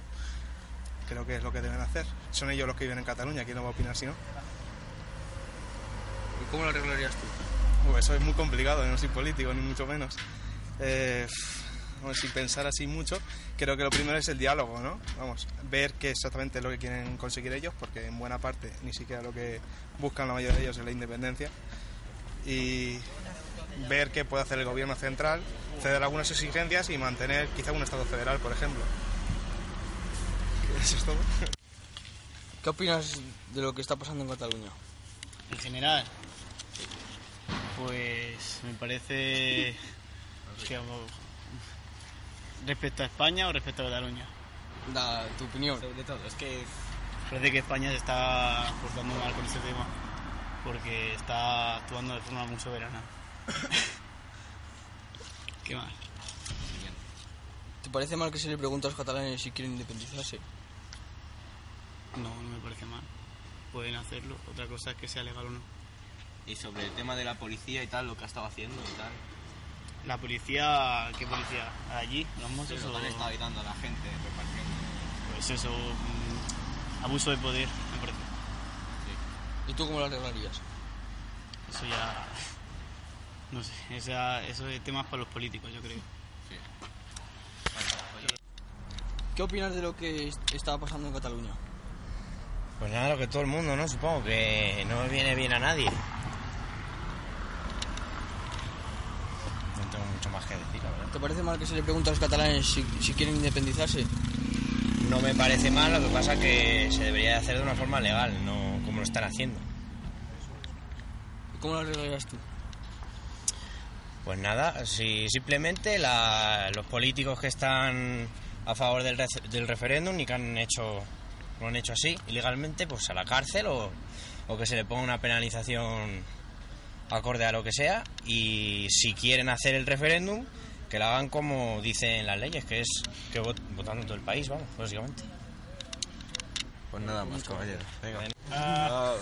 Speaker 13: Creo que es lo que deben hacer. Son ellos los que viven en Cataluña, ¿quién no va a opinar si no?
Speaker 11: ¿Y cómo lo arreglarías tú?
Speaker 13: Pues eso es muy complicado, yo no soy político, ni mucho menos. Eh, bueno, sin pensar así mucho, creo que lo primero es el diálogo, ¿no? Vamos, ver qué exactamente es lo que quieren conseguir ellos, porque en buena parte ni siquiera lo que buscan la mayoría de ellos es la independencia. Y ver qué puede hacer el gobierno central, ceder algunas exigencias y mantener quizá un Estado federal, por ejemplo. Eso es todo.
Speaker 11: ¿Qué opinas de lo que está pasando en Cataluña?
Speaker 14: En general, pues me parece digamos, respecto a España o respecto a Cataluña.
Speaker 11: Da tu opinión.
Speaker 14: Sobre todo, es que parece que España se está portando mal con este tema porque está actuando de forma muy soberana. *laughs* ¿Qué más?
Speaker 11: ¿Te parece mal que se le pregunte a los catalanes si quieren independizarse?
Speaker 14: No, no me parece mal. Pueden hacerlo. Otra cosa es que sea legal o no.
Speaker 15: Y sobre el tema de la policía y tal, lo que ha estado haciendo y tal.
Speaker 14: La policía, ¿qué policía? ¿Allí? ¿Los Mossos
Speaker 15: Sí, lo
Speaker 14: o...?
Speaker 15: que han estado ayudando a la gente, repartiendo.
Speaker 14: Pues eso, mm, abuso de poder, me parece.
Speaker 11: ¿Y tú cómo lo arreglarías?
Speaker 14: Eso ya... No sé, esa, eso es temas para los políticos, yo creo.
Speaker 11: ¿Qué opinas de lo que est- está pasando en Cataluña?
Speaker 16: Pues nada, lo que todo el mundo, ¿no? Supongo que no viene bien a nadie. No tengo mucho más que decir, la verdad.
Speaker 11: ¿Te parece mal que se le pregunte a los catalanes si, si quieren independizarse?
Speaker 16: No me parece mal, lo que pasa que se debería de hacer de una forma legal, no como lo están haciendo.
Speaker 11: ¿Y cómo lo arreglarías tú?
Speaker 16: Pues nada, si simplemente la- los políticos que están a favor del, ref- del referéndum y que han hecho lo han hecho así ilegalmente, pues a la cárcel o, o que se le ponga una penalización acorde a lo que sea y si quieren hacer el referéndum que lo hagan como dicen las leyes, que es que vot- votando en todo el país, vamos, básicamente.
Speaker 15: Pues nada más, caballero. Venga. *laughs*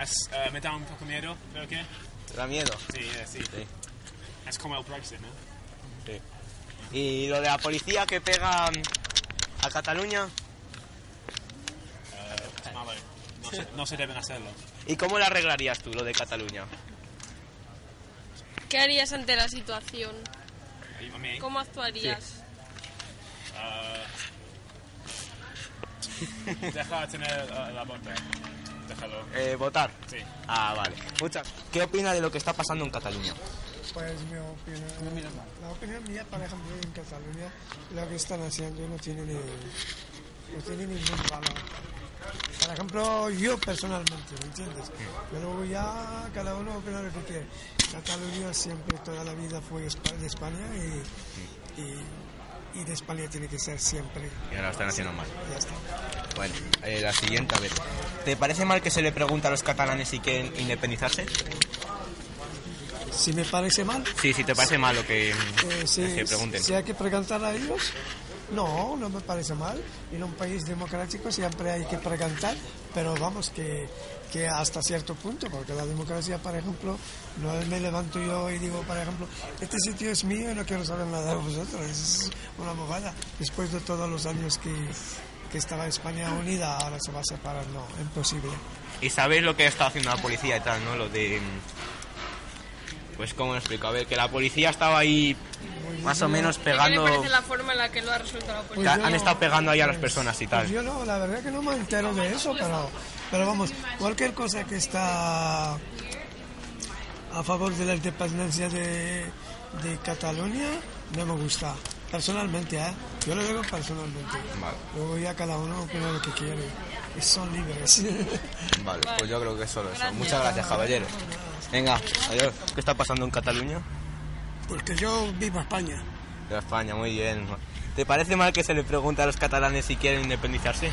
Speaker 17: Es, eh, me da un poco miedo, creo que.
Speaker 15: ¿Te da miedo?
Speaker 17: Sí, eh, sí. Es como el Brexit, ¿no?
Speaker 15: Sí. ¿Y lo de la policía que pega mm, a Cataluña?
Speaker 17: Eh, es malo. No se, no se deben hacerlo.
Speaker 15: ¿Y cómo lo arreglarías tú, lo de Cataluña?
Speaker 18: ¿Qué harías ante la situación? ¿Cómo actuarías?
Speaker 17: eh, deja de tener eh, la bota. Déjalo.
Speaker 15: Eh, ¿Votar?
Speaker 17: Sí.
Speaker 15: Ah, vale. Muchas. ¿Qué opina de lo que está pasando en Cataluña?
Speaker 19: Pues mi opinión, la opinión mía, por ejemplo, en Cataluña, lo que están haciendo no tiene, ni, no tiene ningún valor. Por ejemplo, yo personalmente, ¿me entiendes? Pero ya cada uno opina lo que quiere. Cataluña siempre, toda la vida fue de España y, y, y de España tiene que ser siempre.
Speaker 15: Y ahora lo están haciendo mal.
Speaker 19: Ya está.
Speaker 15: Bueno, eh, la siguiente, a ver. ¿Te parece mal que se le pregunte a los catalanes si quieren independizarse?
Speaker 19: Si me parece mal,
Speaker 15: Sí, si te parece mal lo que,
Speaker 19: Eh, si,
Speaker 15: que pregunten.
Speaker 19: si hay que preguntar a ellos, no, no me parece mal. En un país democrático siempre hay que preguntar, pero vamos, que, que hasta cierto punto, porque la democracia, por ejemplo, no me levanto yo y digo, por ejemplo, este sitio es mío y no quiero saber nada de vosotros. Es una bobada. Después de todos los años que, que estaba España unida, ahora se va a separar. No, imposible.
Speaker 15: Y sabéis lo que está haciendo la policía y tal, ¿no? Lo de... Pues, ¿cómo lo explico? A ver, que la policía estaba ahí más o menos
Speaker 18: ¿Qué le
Speaker 15: pegando...
Speaker 18: parece la forma en la que lo ha resuelto la policía?
Speaker 15: han estado pegando ahí a las personas y
Speaker 19: Pues
Speaker 15: tal.
Speaker 19: yo no, la verdad que no me entero de eso, pero, pero vamos, cualquier cosa que está a favor de la independencia de, de Cataluña no me gusta. Personalmente, ¿eh? Yo lo digo personalmente. Luego ya cada uno opina lo que quiere. Y son libres.
Speaker 15: Vale, pues yo creo que es solo eso.
Speaker 19: Gracias.
Speaker 15: Muchas gracias, caballero. Venga, adiós. ¿Qué está pasando en Cataluña?
Speaker 19: Porque yo vivo en España.
Speaker 15: De España, muy bien. ¿Te parece mal que se le pregunte a los catalanes si quieren independizarse?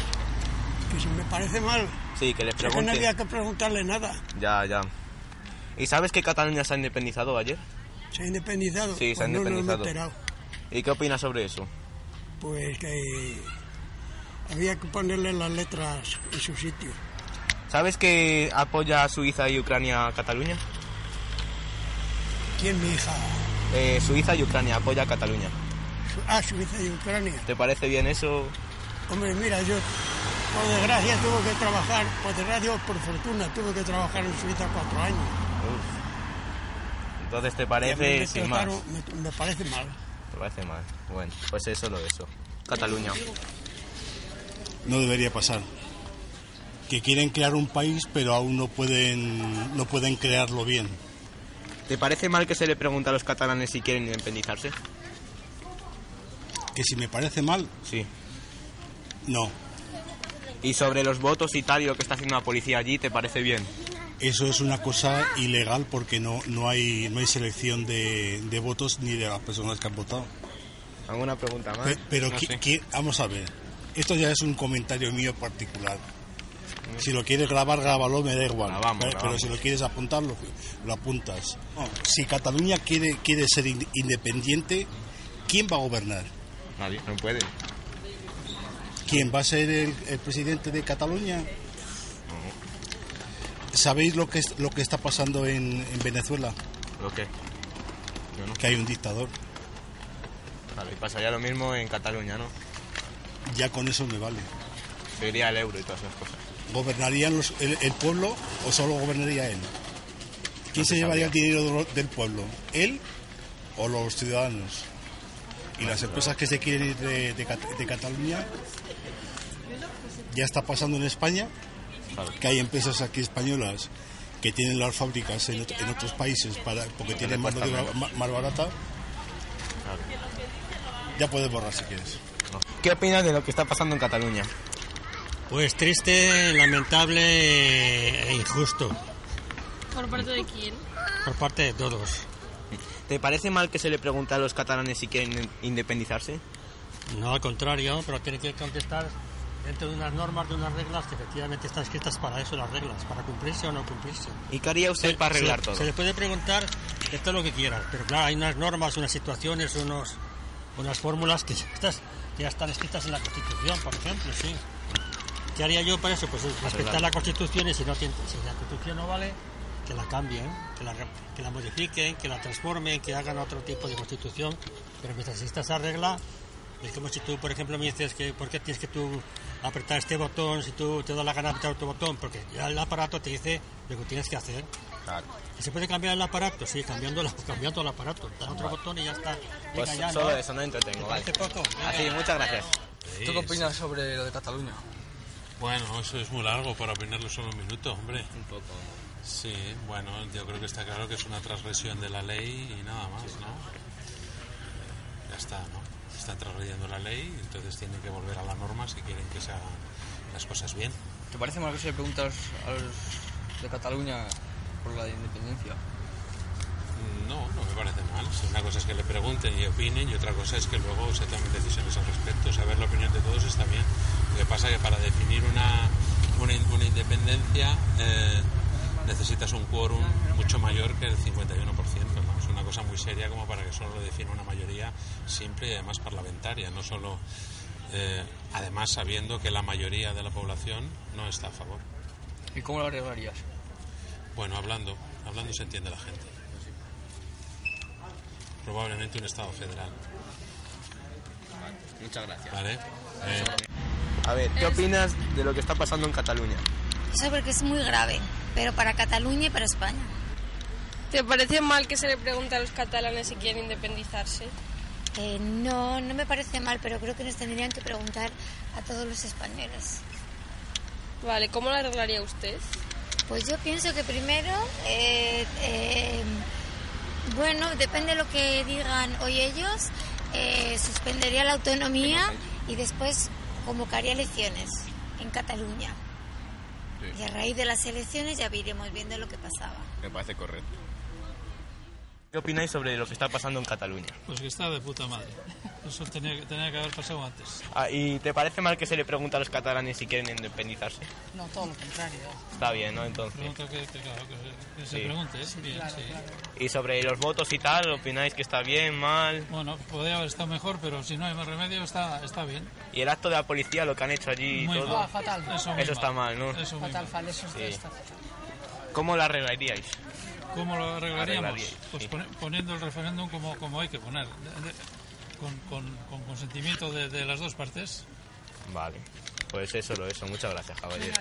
Speaker 19: Que si me parece mal,
Speaker 15: Sí, que les
Speaker 19: que no
Speaker 15: pregunte.
Speaker 19: había que preguntarle nada.
Speaker 15: Ya, ya. ¿Y sabes que Cataluña se ha independizado ayer?
Speaker 19: ¿Se ha independizado?
Speaker 15: Sí, se ha
Speaker 19: Pues no, no
Speaker 15: independizado. ¿Y qué opinas sobre eso?
Speaker 19: Pues que había que ponerle las letras en su sitio.
Speaker 15: ¿Sabes que apoya a Suiza y Ucrania a Cataluña?
Speaker 19: ¿Quién, mi hija?
Speaker 15: Eh, Suiza y Ucrania apoya a Cataluña.
Speaker 19: Ah, Suiza y Ucrania.
Speaker 15: ¿Te parece bien eso?
Speaker 19: Hombre, mira, yo por desgracia tuve que trabajar, por desgracia o por fortuna, tuve que trabajar en Suiza cuatro años.
Speaker 15: Entonces te parece
Speaker 19: me
Speaker 15: sin más.
Speaker 19: Me, me parece mal.
Speaker 15: Te parece mal. Bueno, pues es solo eso. Cataluña.
Speaker 20: no debería pasar. Que quieren crear un país, pero aún no pueden, no pueden crearlo bien.
Speaker 15: ¿Te parece mal que se le pregunte a los catalanes si quieren independizarse?
Speaker 20: Que si me parece mal.
Speaker 15: Sí.
Speaker 20: No.
Speaker 15: ¿Y sobre los votos y tal y lo que está haciendo la policía allí, te parece bien?
Speaker 20: Eso es una cosa ilegal porque no, no, hay, no hay selección de, de votos ni de las personas que han votado.
Speaker 15: ¿Alguna pregunta más?
Speaker 20: Pe- pero
Speaker 15: No
Speaker 20: vamos a ver. Esto ya es un comentario mío particular. Si lo quieres grabar, grábalo, me da igual.
Speaker 15: Grabamos,
Speaker 20: pero,
Speaker 15: grabamos.
Speaker 20: pero si lo quieres apuntar, lo, lo apuntas. No, si Cataluña quiere, quiere ser in- independiente, ¿quién va a gobernar?
Speaker 15: Nadie, no puede.
Speaker 20: ¿Quién va a ser el, el presidente de Cataluña? ¿Sabéis lo que, es, lo que está pasando en, en Venezuela?
Speaker 15: ¿Lo qué? Yo no.
Speaker 20: Que hay un dictador.
Speaker 15: Vale, y pasaría lo mismo en Cataluña, ¿no?
Speaker 20: Ya con eso me vale.
Speaker 15: Sería el euro y todas esas cosas.
Speaker 20: ¿Gobernarían los- el, el pueblo o solo gobernaría él? ¿Quién
Speaker 15: No
Speaker 20: se
Speaker 15: se
Speaker 20: llevaría el dinero del pueblo? ¿Él o los ciudadanos? Y las empresas que se quieren ir de, de Cat- de Cataluña ya está pasando en España
Speaker 21: que hay empresas aquí españolas que tienen las fábricas en, ot- en otros países para porque
Speaker 15: Que
Speaker 21: tienen mano de obra más barata. Ya puedes borrar si quieres.
Speaker 15: ¿Qué opinas de lo que está pasando en Cataluña?
Speaker 22: Pues triste, lamentable e injusto
Speaker 18: ¿Por parte de quién?
Speaker 22: por parte de todos.
Speaker 15: ¿Te parece mal que se le pregunte a los catalanes si quieren independizarse?
Speaker 22: No, al contrario, pero tiene que contestar dentro de unas normas, de unas reglas que efectivamente están escritas para eso, las reglas, para cumplirse o no cumplirse.
Speaker 15: ¿Y qué haría usted
Speaker 22: Se-
Speaker 15: para arreglar
Speaker 22: se-
Speaker 15: todo?
Speaker 22: Se le puede preguntar de todo lo que quieras, pero claro, hay unas normas, unas situaciones, unos, unas fórmulas que ya, estas- que ya están escritas en la Constitución, por ejemplo, sí. ¿Qué haría yo para eso? Pues respetar la Constitución y si, no, si la Constitución no vale, que la cambien, que la, que la modifiquen, que la transformen, que hagan otro tipo de Constitución, pero mientras exista esa regla, es como si tú, por ejemplo, me dices que por qué tienes que tú apretar este botón si tú te da la gana de apretar otro botón, porque ya el aparato te dice lo que tienes que hacer. ¿Y ¿Se puede cambiar el aparato? Sí, cambiando, la- cambiando el aparato. Da otro botón y ya está.
Speaker 15: Pues
Speaker 22: Venga, ya,
Speaker 15: solo
Speaker 22: ¿no?
Speaker 15: eso, no entretengo,
Speaker 22: ¿Te
Speaker 15: vale.
Speaker 22: poco? Venga.
Speaker 15: Así, muchas gracias.
Speaker 11: ¿Tú qué opinas sobre lo de Cataluña?
Speaker 20: Bueno, eso es muy largo para opinarlo solo un minuto, hombre.
Speaker 15: Un poco.
Speaker 20: Sí, bueno, yo creo que está claro que es una transgresión de la ley y nada más, ¿no? Ya está, ¿no? Están transgrediendo la ley, entonces tienen que volver a la norma si quieren que se hagan las cosas bien.
Speaker 11: ¿Te parece mal que se le los, a los de Cataluña por la independencia?
Speaker 20: No, no me parece mal. Si una cosa es que le pregunten y opinen y otra cosa es que luego se tomen decisiones al respecto. Saber la opinión de todos está bien. Lo que pasa es que para definir una, una, in- una independencia eh, necesitas un quórum mucho mayor que el 51%. ¿no? Es una cosa muy seria como para que solo lo defina una mayoría simple y además parlamentaria, no solo... eh, además sabiendo que la mayoría de la población no está a favor.
Speaker 11: ¿Y cómo lo arreglarías?
Speaker 20: Bueno, hablando, hablando se entiende la gente. Probablemente un Estado federal.
Speaker 15: Muchas gracias.
Speaker 20: ¿Vale? Eh,
Speaker 15: A ver, ¿qué opinas de lo que está pasando en Cataluña?
Speaker 23: Eso porque es muy grave, pero para Cataluña y para España.
Speaker 18: ¿Te parece mal que se le pregunte a los catalanes si quieren independizarse?
Speaker 23: Eh, no, no me parece mal, pero creo que nos tendrían que preguntar a todos los españoles.
Speaker 18: Vale, ¿cómo lo arreglaría usted?
Speaker 23: Pues yo pienso que primero, eh, eh, bueno, depende de lo que digan hoy ellos, eh, suspendería la autonomía y después convocaría elecciones en Cataluña. Y a raíz de las elecciones ya iremos viendo lo que pasaba.
Speaker 15: Me parece correcto. ¿Qué opináis sobre lo que está pasando en Cataluña?
Speaker 24: Pues que está de puta madre. Eso tenía, que- tenía que haber pasado antes.
Speaker 15: Ah, ¿Y te parece mal que se le pregunte a los catalanes si quieren independizarse?
Speaker 24: No, todo lo contrario.
Speaker 15: Está bien, ¿no? Entonces.
Speaker 24: Pregunta que, que, claro, que, que se
Speaker 15: Sí.
Speaker 24: pregunte, ¿eh? Bien, sí.
Speaker 15: ¿Y sobre los votos y tal, opináis que está bien, mal?
Speaker 24: Bueno, podría haber estado mejor, pero si no hay más remedio, está, está bien.
Speaker 15: ¿Y el acto de la policía, lo que han hecho allí y
Speaker 24: Muy
Speaker 15: todo?
Speaker 24: mal. fatal. Eso muy
Speaker 15: está
Speaker 24: mal.
Speaker 15: mal, ¿no?
Speaker 24: Eso Fatal, mal.
Speaker 25: eso
Speaker 15: Sí.
Speaker 25: está
Speaker 15: ¿Cómo lo arreglaríais?
Speaker 24: ¿Cómo lo arreglaríamos? Pues
Speaker 15: sí.
Speaker 24: poniendo el referéndum como, como hay que poner. de- de- con, con, con consentimiento de, de las dos partes.
Speaker 15: Vale. Pues eso lo eso. Muchas gracias, caballero.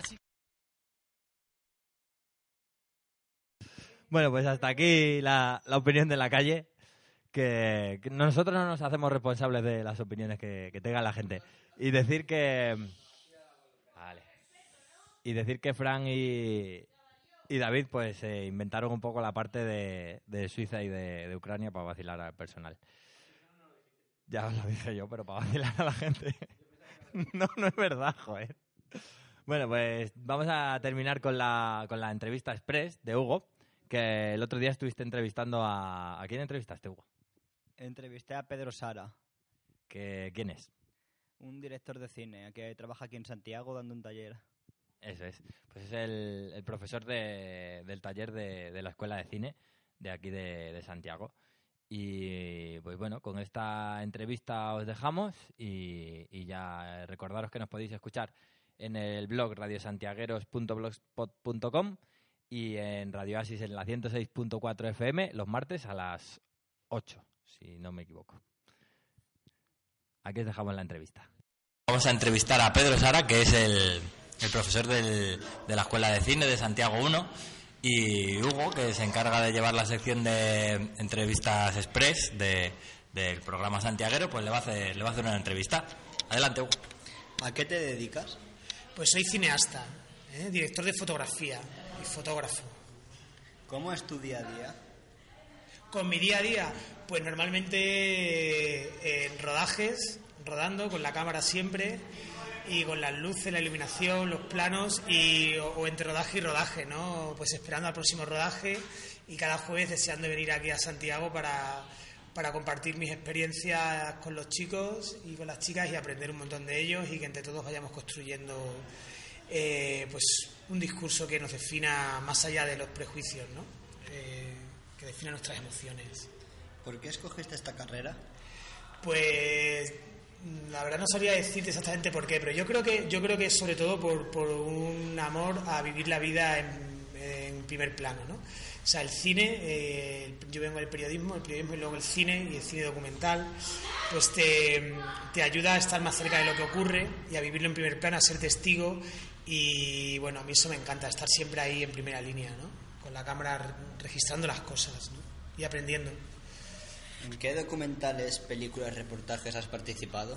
Speaker 1: Bueno, pues hasta aquí la, la opinión de la calle. Que, que nosotros no nos hacemos responsables de las opiniones que, que tenga la gente. Y decir que. Vale. Y decir que Fran y, y David, pues eh, inventaron un poco la parte de, de Suiza y de, de Ucrania para vacilar al personal. Ya os lo dije yo, pero para vacilar a la gente. *laughs* no, no es verdad, joder. Bueno, pues vamos a terminar con la, con la entrevista express de Hugo, que el otro día estuviste entrevistando a... ¿A quién entrevistaste, Hugo?
Speaker 26: Entrevisté a Pedro Sara,
Speaker 1: ¿Que, ¿Quién es?
Speaker 26: un director de cine que trabaja aquí en Santiago dando un taller.
Speaker 1: Eso es. Pues es el, el profesor de- del taller de, de la Escuela de Cine de aquí de, de Santiago. Y pues bueno, con esta entrevista os dejamos y, y ya recordaros que nos podéis escuchar en el blog radiosantiagueros.blogspot.com y en Radio Asis en la 106.4 FM los martes a las 8, si no me equivoco. Aquí os dejamos la entrevista. Vamos a entrevistar a Pedro Sara, que es el, el profesor del- de la Escuela de Cine de Santiago 1, y Hugo, que se encarga de llevar la sección de entrevistas express de- del programa Santiaguero, pues le va, a hacer, le va a hacer una entrevista. Adelante, Hugo.
Speaker 25: ¿A qué te dedicas? Pues soy cineasta. ¿eh? director de fotografía y fotógrafo.
Speaker 27: ¿Cómo es tu día a día?
Speaker 25: Con mi día a día, pues normalmente eh, en rodajes, rodando con la cámara siempre y con las luces, la iluminación, los planos y, o, o entre rodaje y rodaje, ¿no? Pues esperando al próximo rodaje y cada jueves deseando venir aquí a Santiago para, para compartir mis experiencias con los chicos y con las chicas y aprender un montón de ellos y que entre todos vayamos construyendo eh, pues un discurso que nos defina más allá de los prejuicios, ¿no? Eh, que defina nuestras emociones.
Speaker 27: ¿Por qué escogiste esta carrera?
Speaker 25: Pues la verdad no sabría decirte exactamente por qué, pero yo creo que yo creo que es sobre todo por, por un amor a vivir la vida en, primer plano, ¿no? O sea, el cine, eh, yo vengo del periodismo, el periodismo y luego el cine y el cine documental, pues te, te ayuda a estar más cerca de lo que ocurre y a vivirlo en primer plano, a ser testigo y bueno, a mí eso me encanta, estar siempre ahí en primera línea, ¿no? Con la cámara re- registrando las cosas y aprendiendo.
Speaker 27: ¿En qué documentales, películas, reportajes has participado?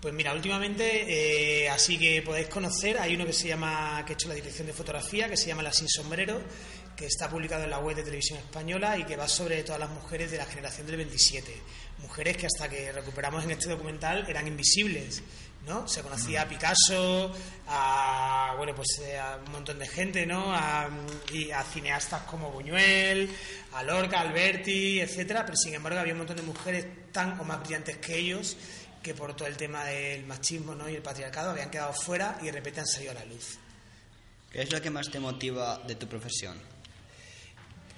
Speaker 25: Pues mira, últimamente, eh, así que podéis conocer, hay uno que se llama, que he hecho la dirección de fotografía, que se llama La Sin Sombrero, que está publicado en la web de Televisión Española y que va sobre todas las mujeres de la generación del 27. Mujeres que hasta que recuperamos en este documental eran invisibles, ¿no? Se conocía a Picasso, a, bueno, pues eh, a un montón de gente, ¿no? A, y a cineastas como Buñuel, a Lorca, Alberti, etcétera, pero sin embargo había un montón de mujeres tan o más brillantes que ellos que por todo el tema del machismo ¿no? y el patriarcado habían quedado fuera y de repente han salido a la luz.
Speaker 27: ¿Qué es lo que más te motiva de tu profesión?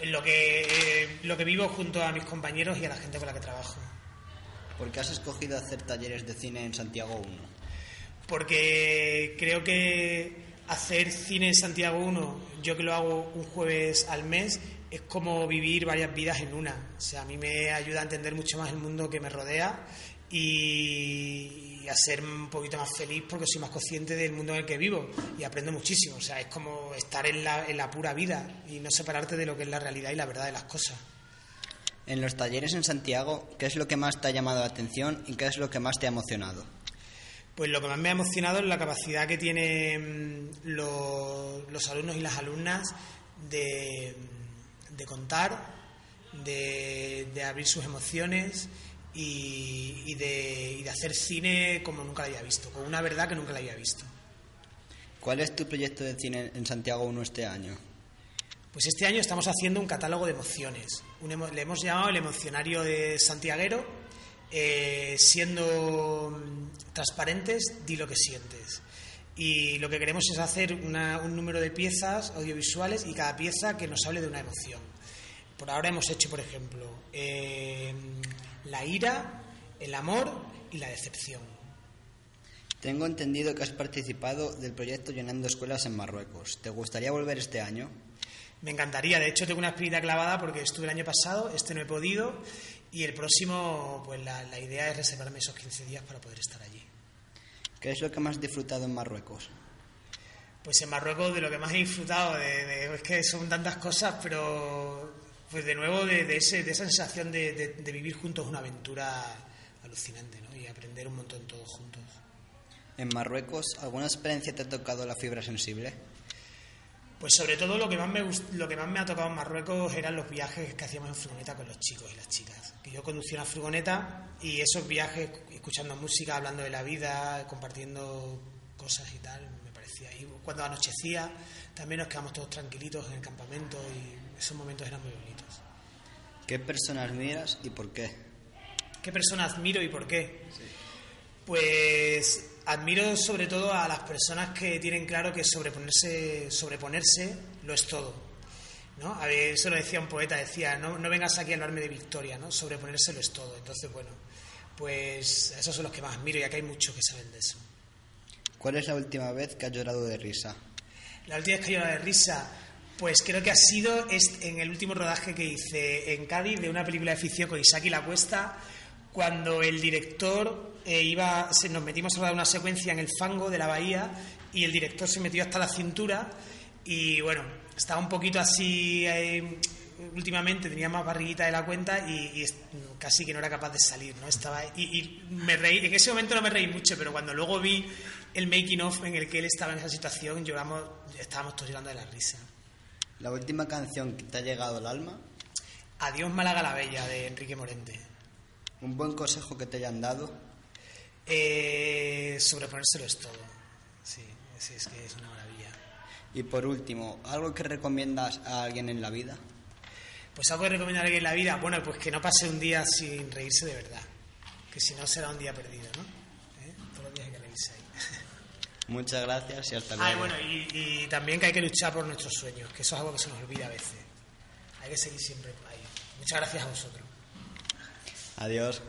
Speaker 25: Lo que, eh, lo que vivo junto a mis compañeros y a la gente con la que trabajo.
Speaker 27: ¿Por qué has escogido hacer talleres de cine en Santiago 1?
Speaker 25: Porque creo que hacer cine en Santiago 1, yo que lo hago un jueves al mes, es como vivir varias vidas en una. O sea, a mí me ayuda a entender mucho más el mundo que me rodea y a ser un poquito más feliz porque soy más consciente del mundo en el que vivo y aprendo muchísimo. O sea, es como estar en la, en la pura vida y no separarte de lo que es la realidad y la verdad de las cosas.
Speaker 27: En los talleres en Santiago, ¿qué es lo que más te ha llamado la atención y qué es lo que más te ha emocionado?
Speaker 25: Pues lo que más me ha emocionado es la capacidad que tienen los, los alumnos y las alumnas de, de contar, de, de abrir sus emociones y, y de, y de hacer cine como nunca lo había visto, con una verdad que nunca la había visto.
Speaker 27: ¿Cuál es tu proyecto de cine en Santiago 1 este año?
Speaker 25: Pues este año estamos haciendo un catálogo de emociones. Un emo- le hemos llamado el emocionario de Santiaguero, eh, siendo mm, transparentes, di lo que sientes. Y lo que queremos es hacer una- un número de piezas audiovisuales y cada pieza que nos hable de una emoción. Por ahora hemos hecho, por ejemplo, eh, la ira, el amor y la decepción.
Speaker 27: Tengo entendido que has participado del proyecto Llenando Escuelas en Marruecos. ¿Te gustaría volver este año?
Speaker 25: Me encantaría, de hecho tengo una espinita clavada porque estuve el año pasado, este no he podido y el próximo, pues la, la idea es reservarme esos 15 días para poder estar allí.
Speaker 27: ¿Qué es lo que más has disfrutado en Marruecos?
Speaker 25: Pues en Marruecos de lo que más he disfrutado, de, de- es que son tantas cosas, pero pues de nuevo de, de ese, de esa sensación de vivir juntos una aventura alucinante ¿no? y aprender un montón todos juntos.
Speaker 27: En Marruecos, ¿alguna experiencia te ha tocado la fibra sensible?
Speaker 25: Pues sobre todo lo que más me lo que más me ha tocado en Marruecos eran los viajes que hacíamos en furgoneta con los chicos y las chicas. Que yo conducía una furgoneta y esos viajes escuchando música, hablando de la vida, compartiendo cosas y tal, me parecía. Y cuando anochecía también nos quedamos todos tranquilitos en el campamento y esos momentos eran muy bonitos.
Speaker 27: ¿Qué personas miras y por qué?
Speaker 25: ¿Qué persona admiro y por qué? Pues admiro sobre todo a las personas que tienen claro que sobreponerse, sobreponerse lo es todo. ¿no? A ver, eso lo decía un poeta, decía, no, no vengas aquí a hablarme de victoria, ¿no? sobreponerse lo es todo. Entonces, bueno, pues esos son los que más admiro y aquí hay muchos que saben de eso.
Speaker 27: ¿Cuál es la última vez que has llorado de risa?
Speaker 25: La última vez que yo de risa, pues creo que ha sido en el último rodaje que hice en Cádiz de una película de ficción con Isaac y la Cuesta, cuando el director eh, iba, se, nos metimos a rodar una secuencia en el fango de la bahía y el director se metió hasta la cintura y bueno, estaba un poquito así. eh, últimamente tenía más barriguita de la cuenta y, casi que no era capaz de salir, ¿no? Estaba y, y me reí, en ese momento no me reí mucho, pero cuando luego vi el making of en el que él estaba en esa situación, lloramos, estábamos todos llorando de la risa.
Speaker 27: La última canción que te ha llegado al alma,
Speaker 25: Adiós Málaga la Bella de Enrique Morente.
Speaker 27: Un buen consejo que te hayan dado,
Speaker 25: Eh, sobreponérselo es todo. Sí, sí, es que es una maravilla.
Speaker 27: y por último, algo que recomiendas a alguien en la vida.
Speaker 25: Pues algo que recomendar a alguien en la vida, bueno, pues que no pase un día sin reírse de verdad. Que si no será un día perdido, ¿no? ¿Eh? Todos los días hay que reírse ahí. *laughs*
Speaker 27: Muchas gracias y hasta
Speaker 25: Ah,
Speaker 27: luego.
Speaker 25: y bueno, y, y también que hay que luchar por nuestros sueños, que eso es algo que se nos olvida a veces. Hay que seguir siempre ahí. Muchas gracias a vosotros.
Speaker 27: Adiós.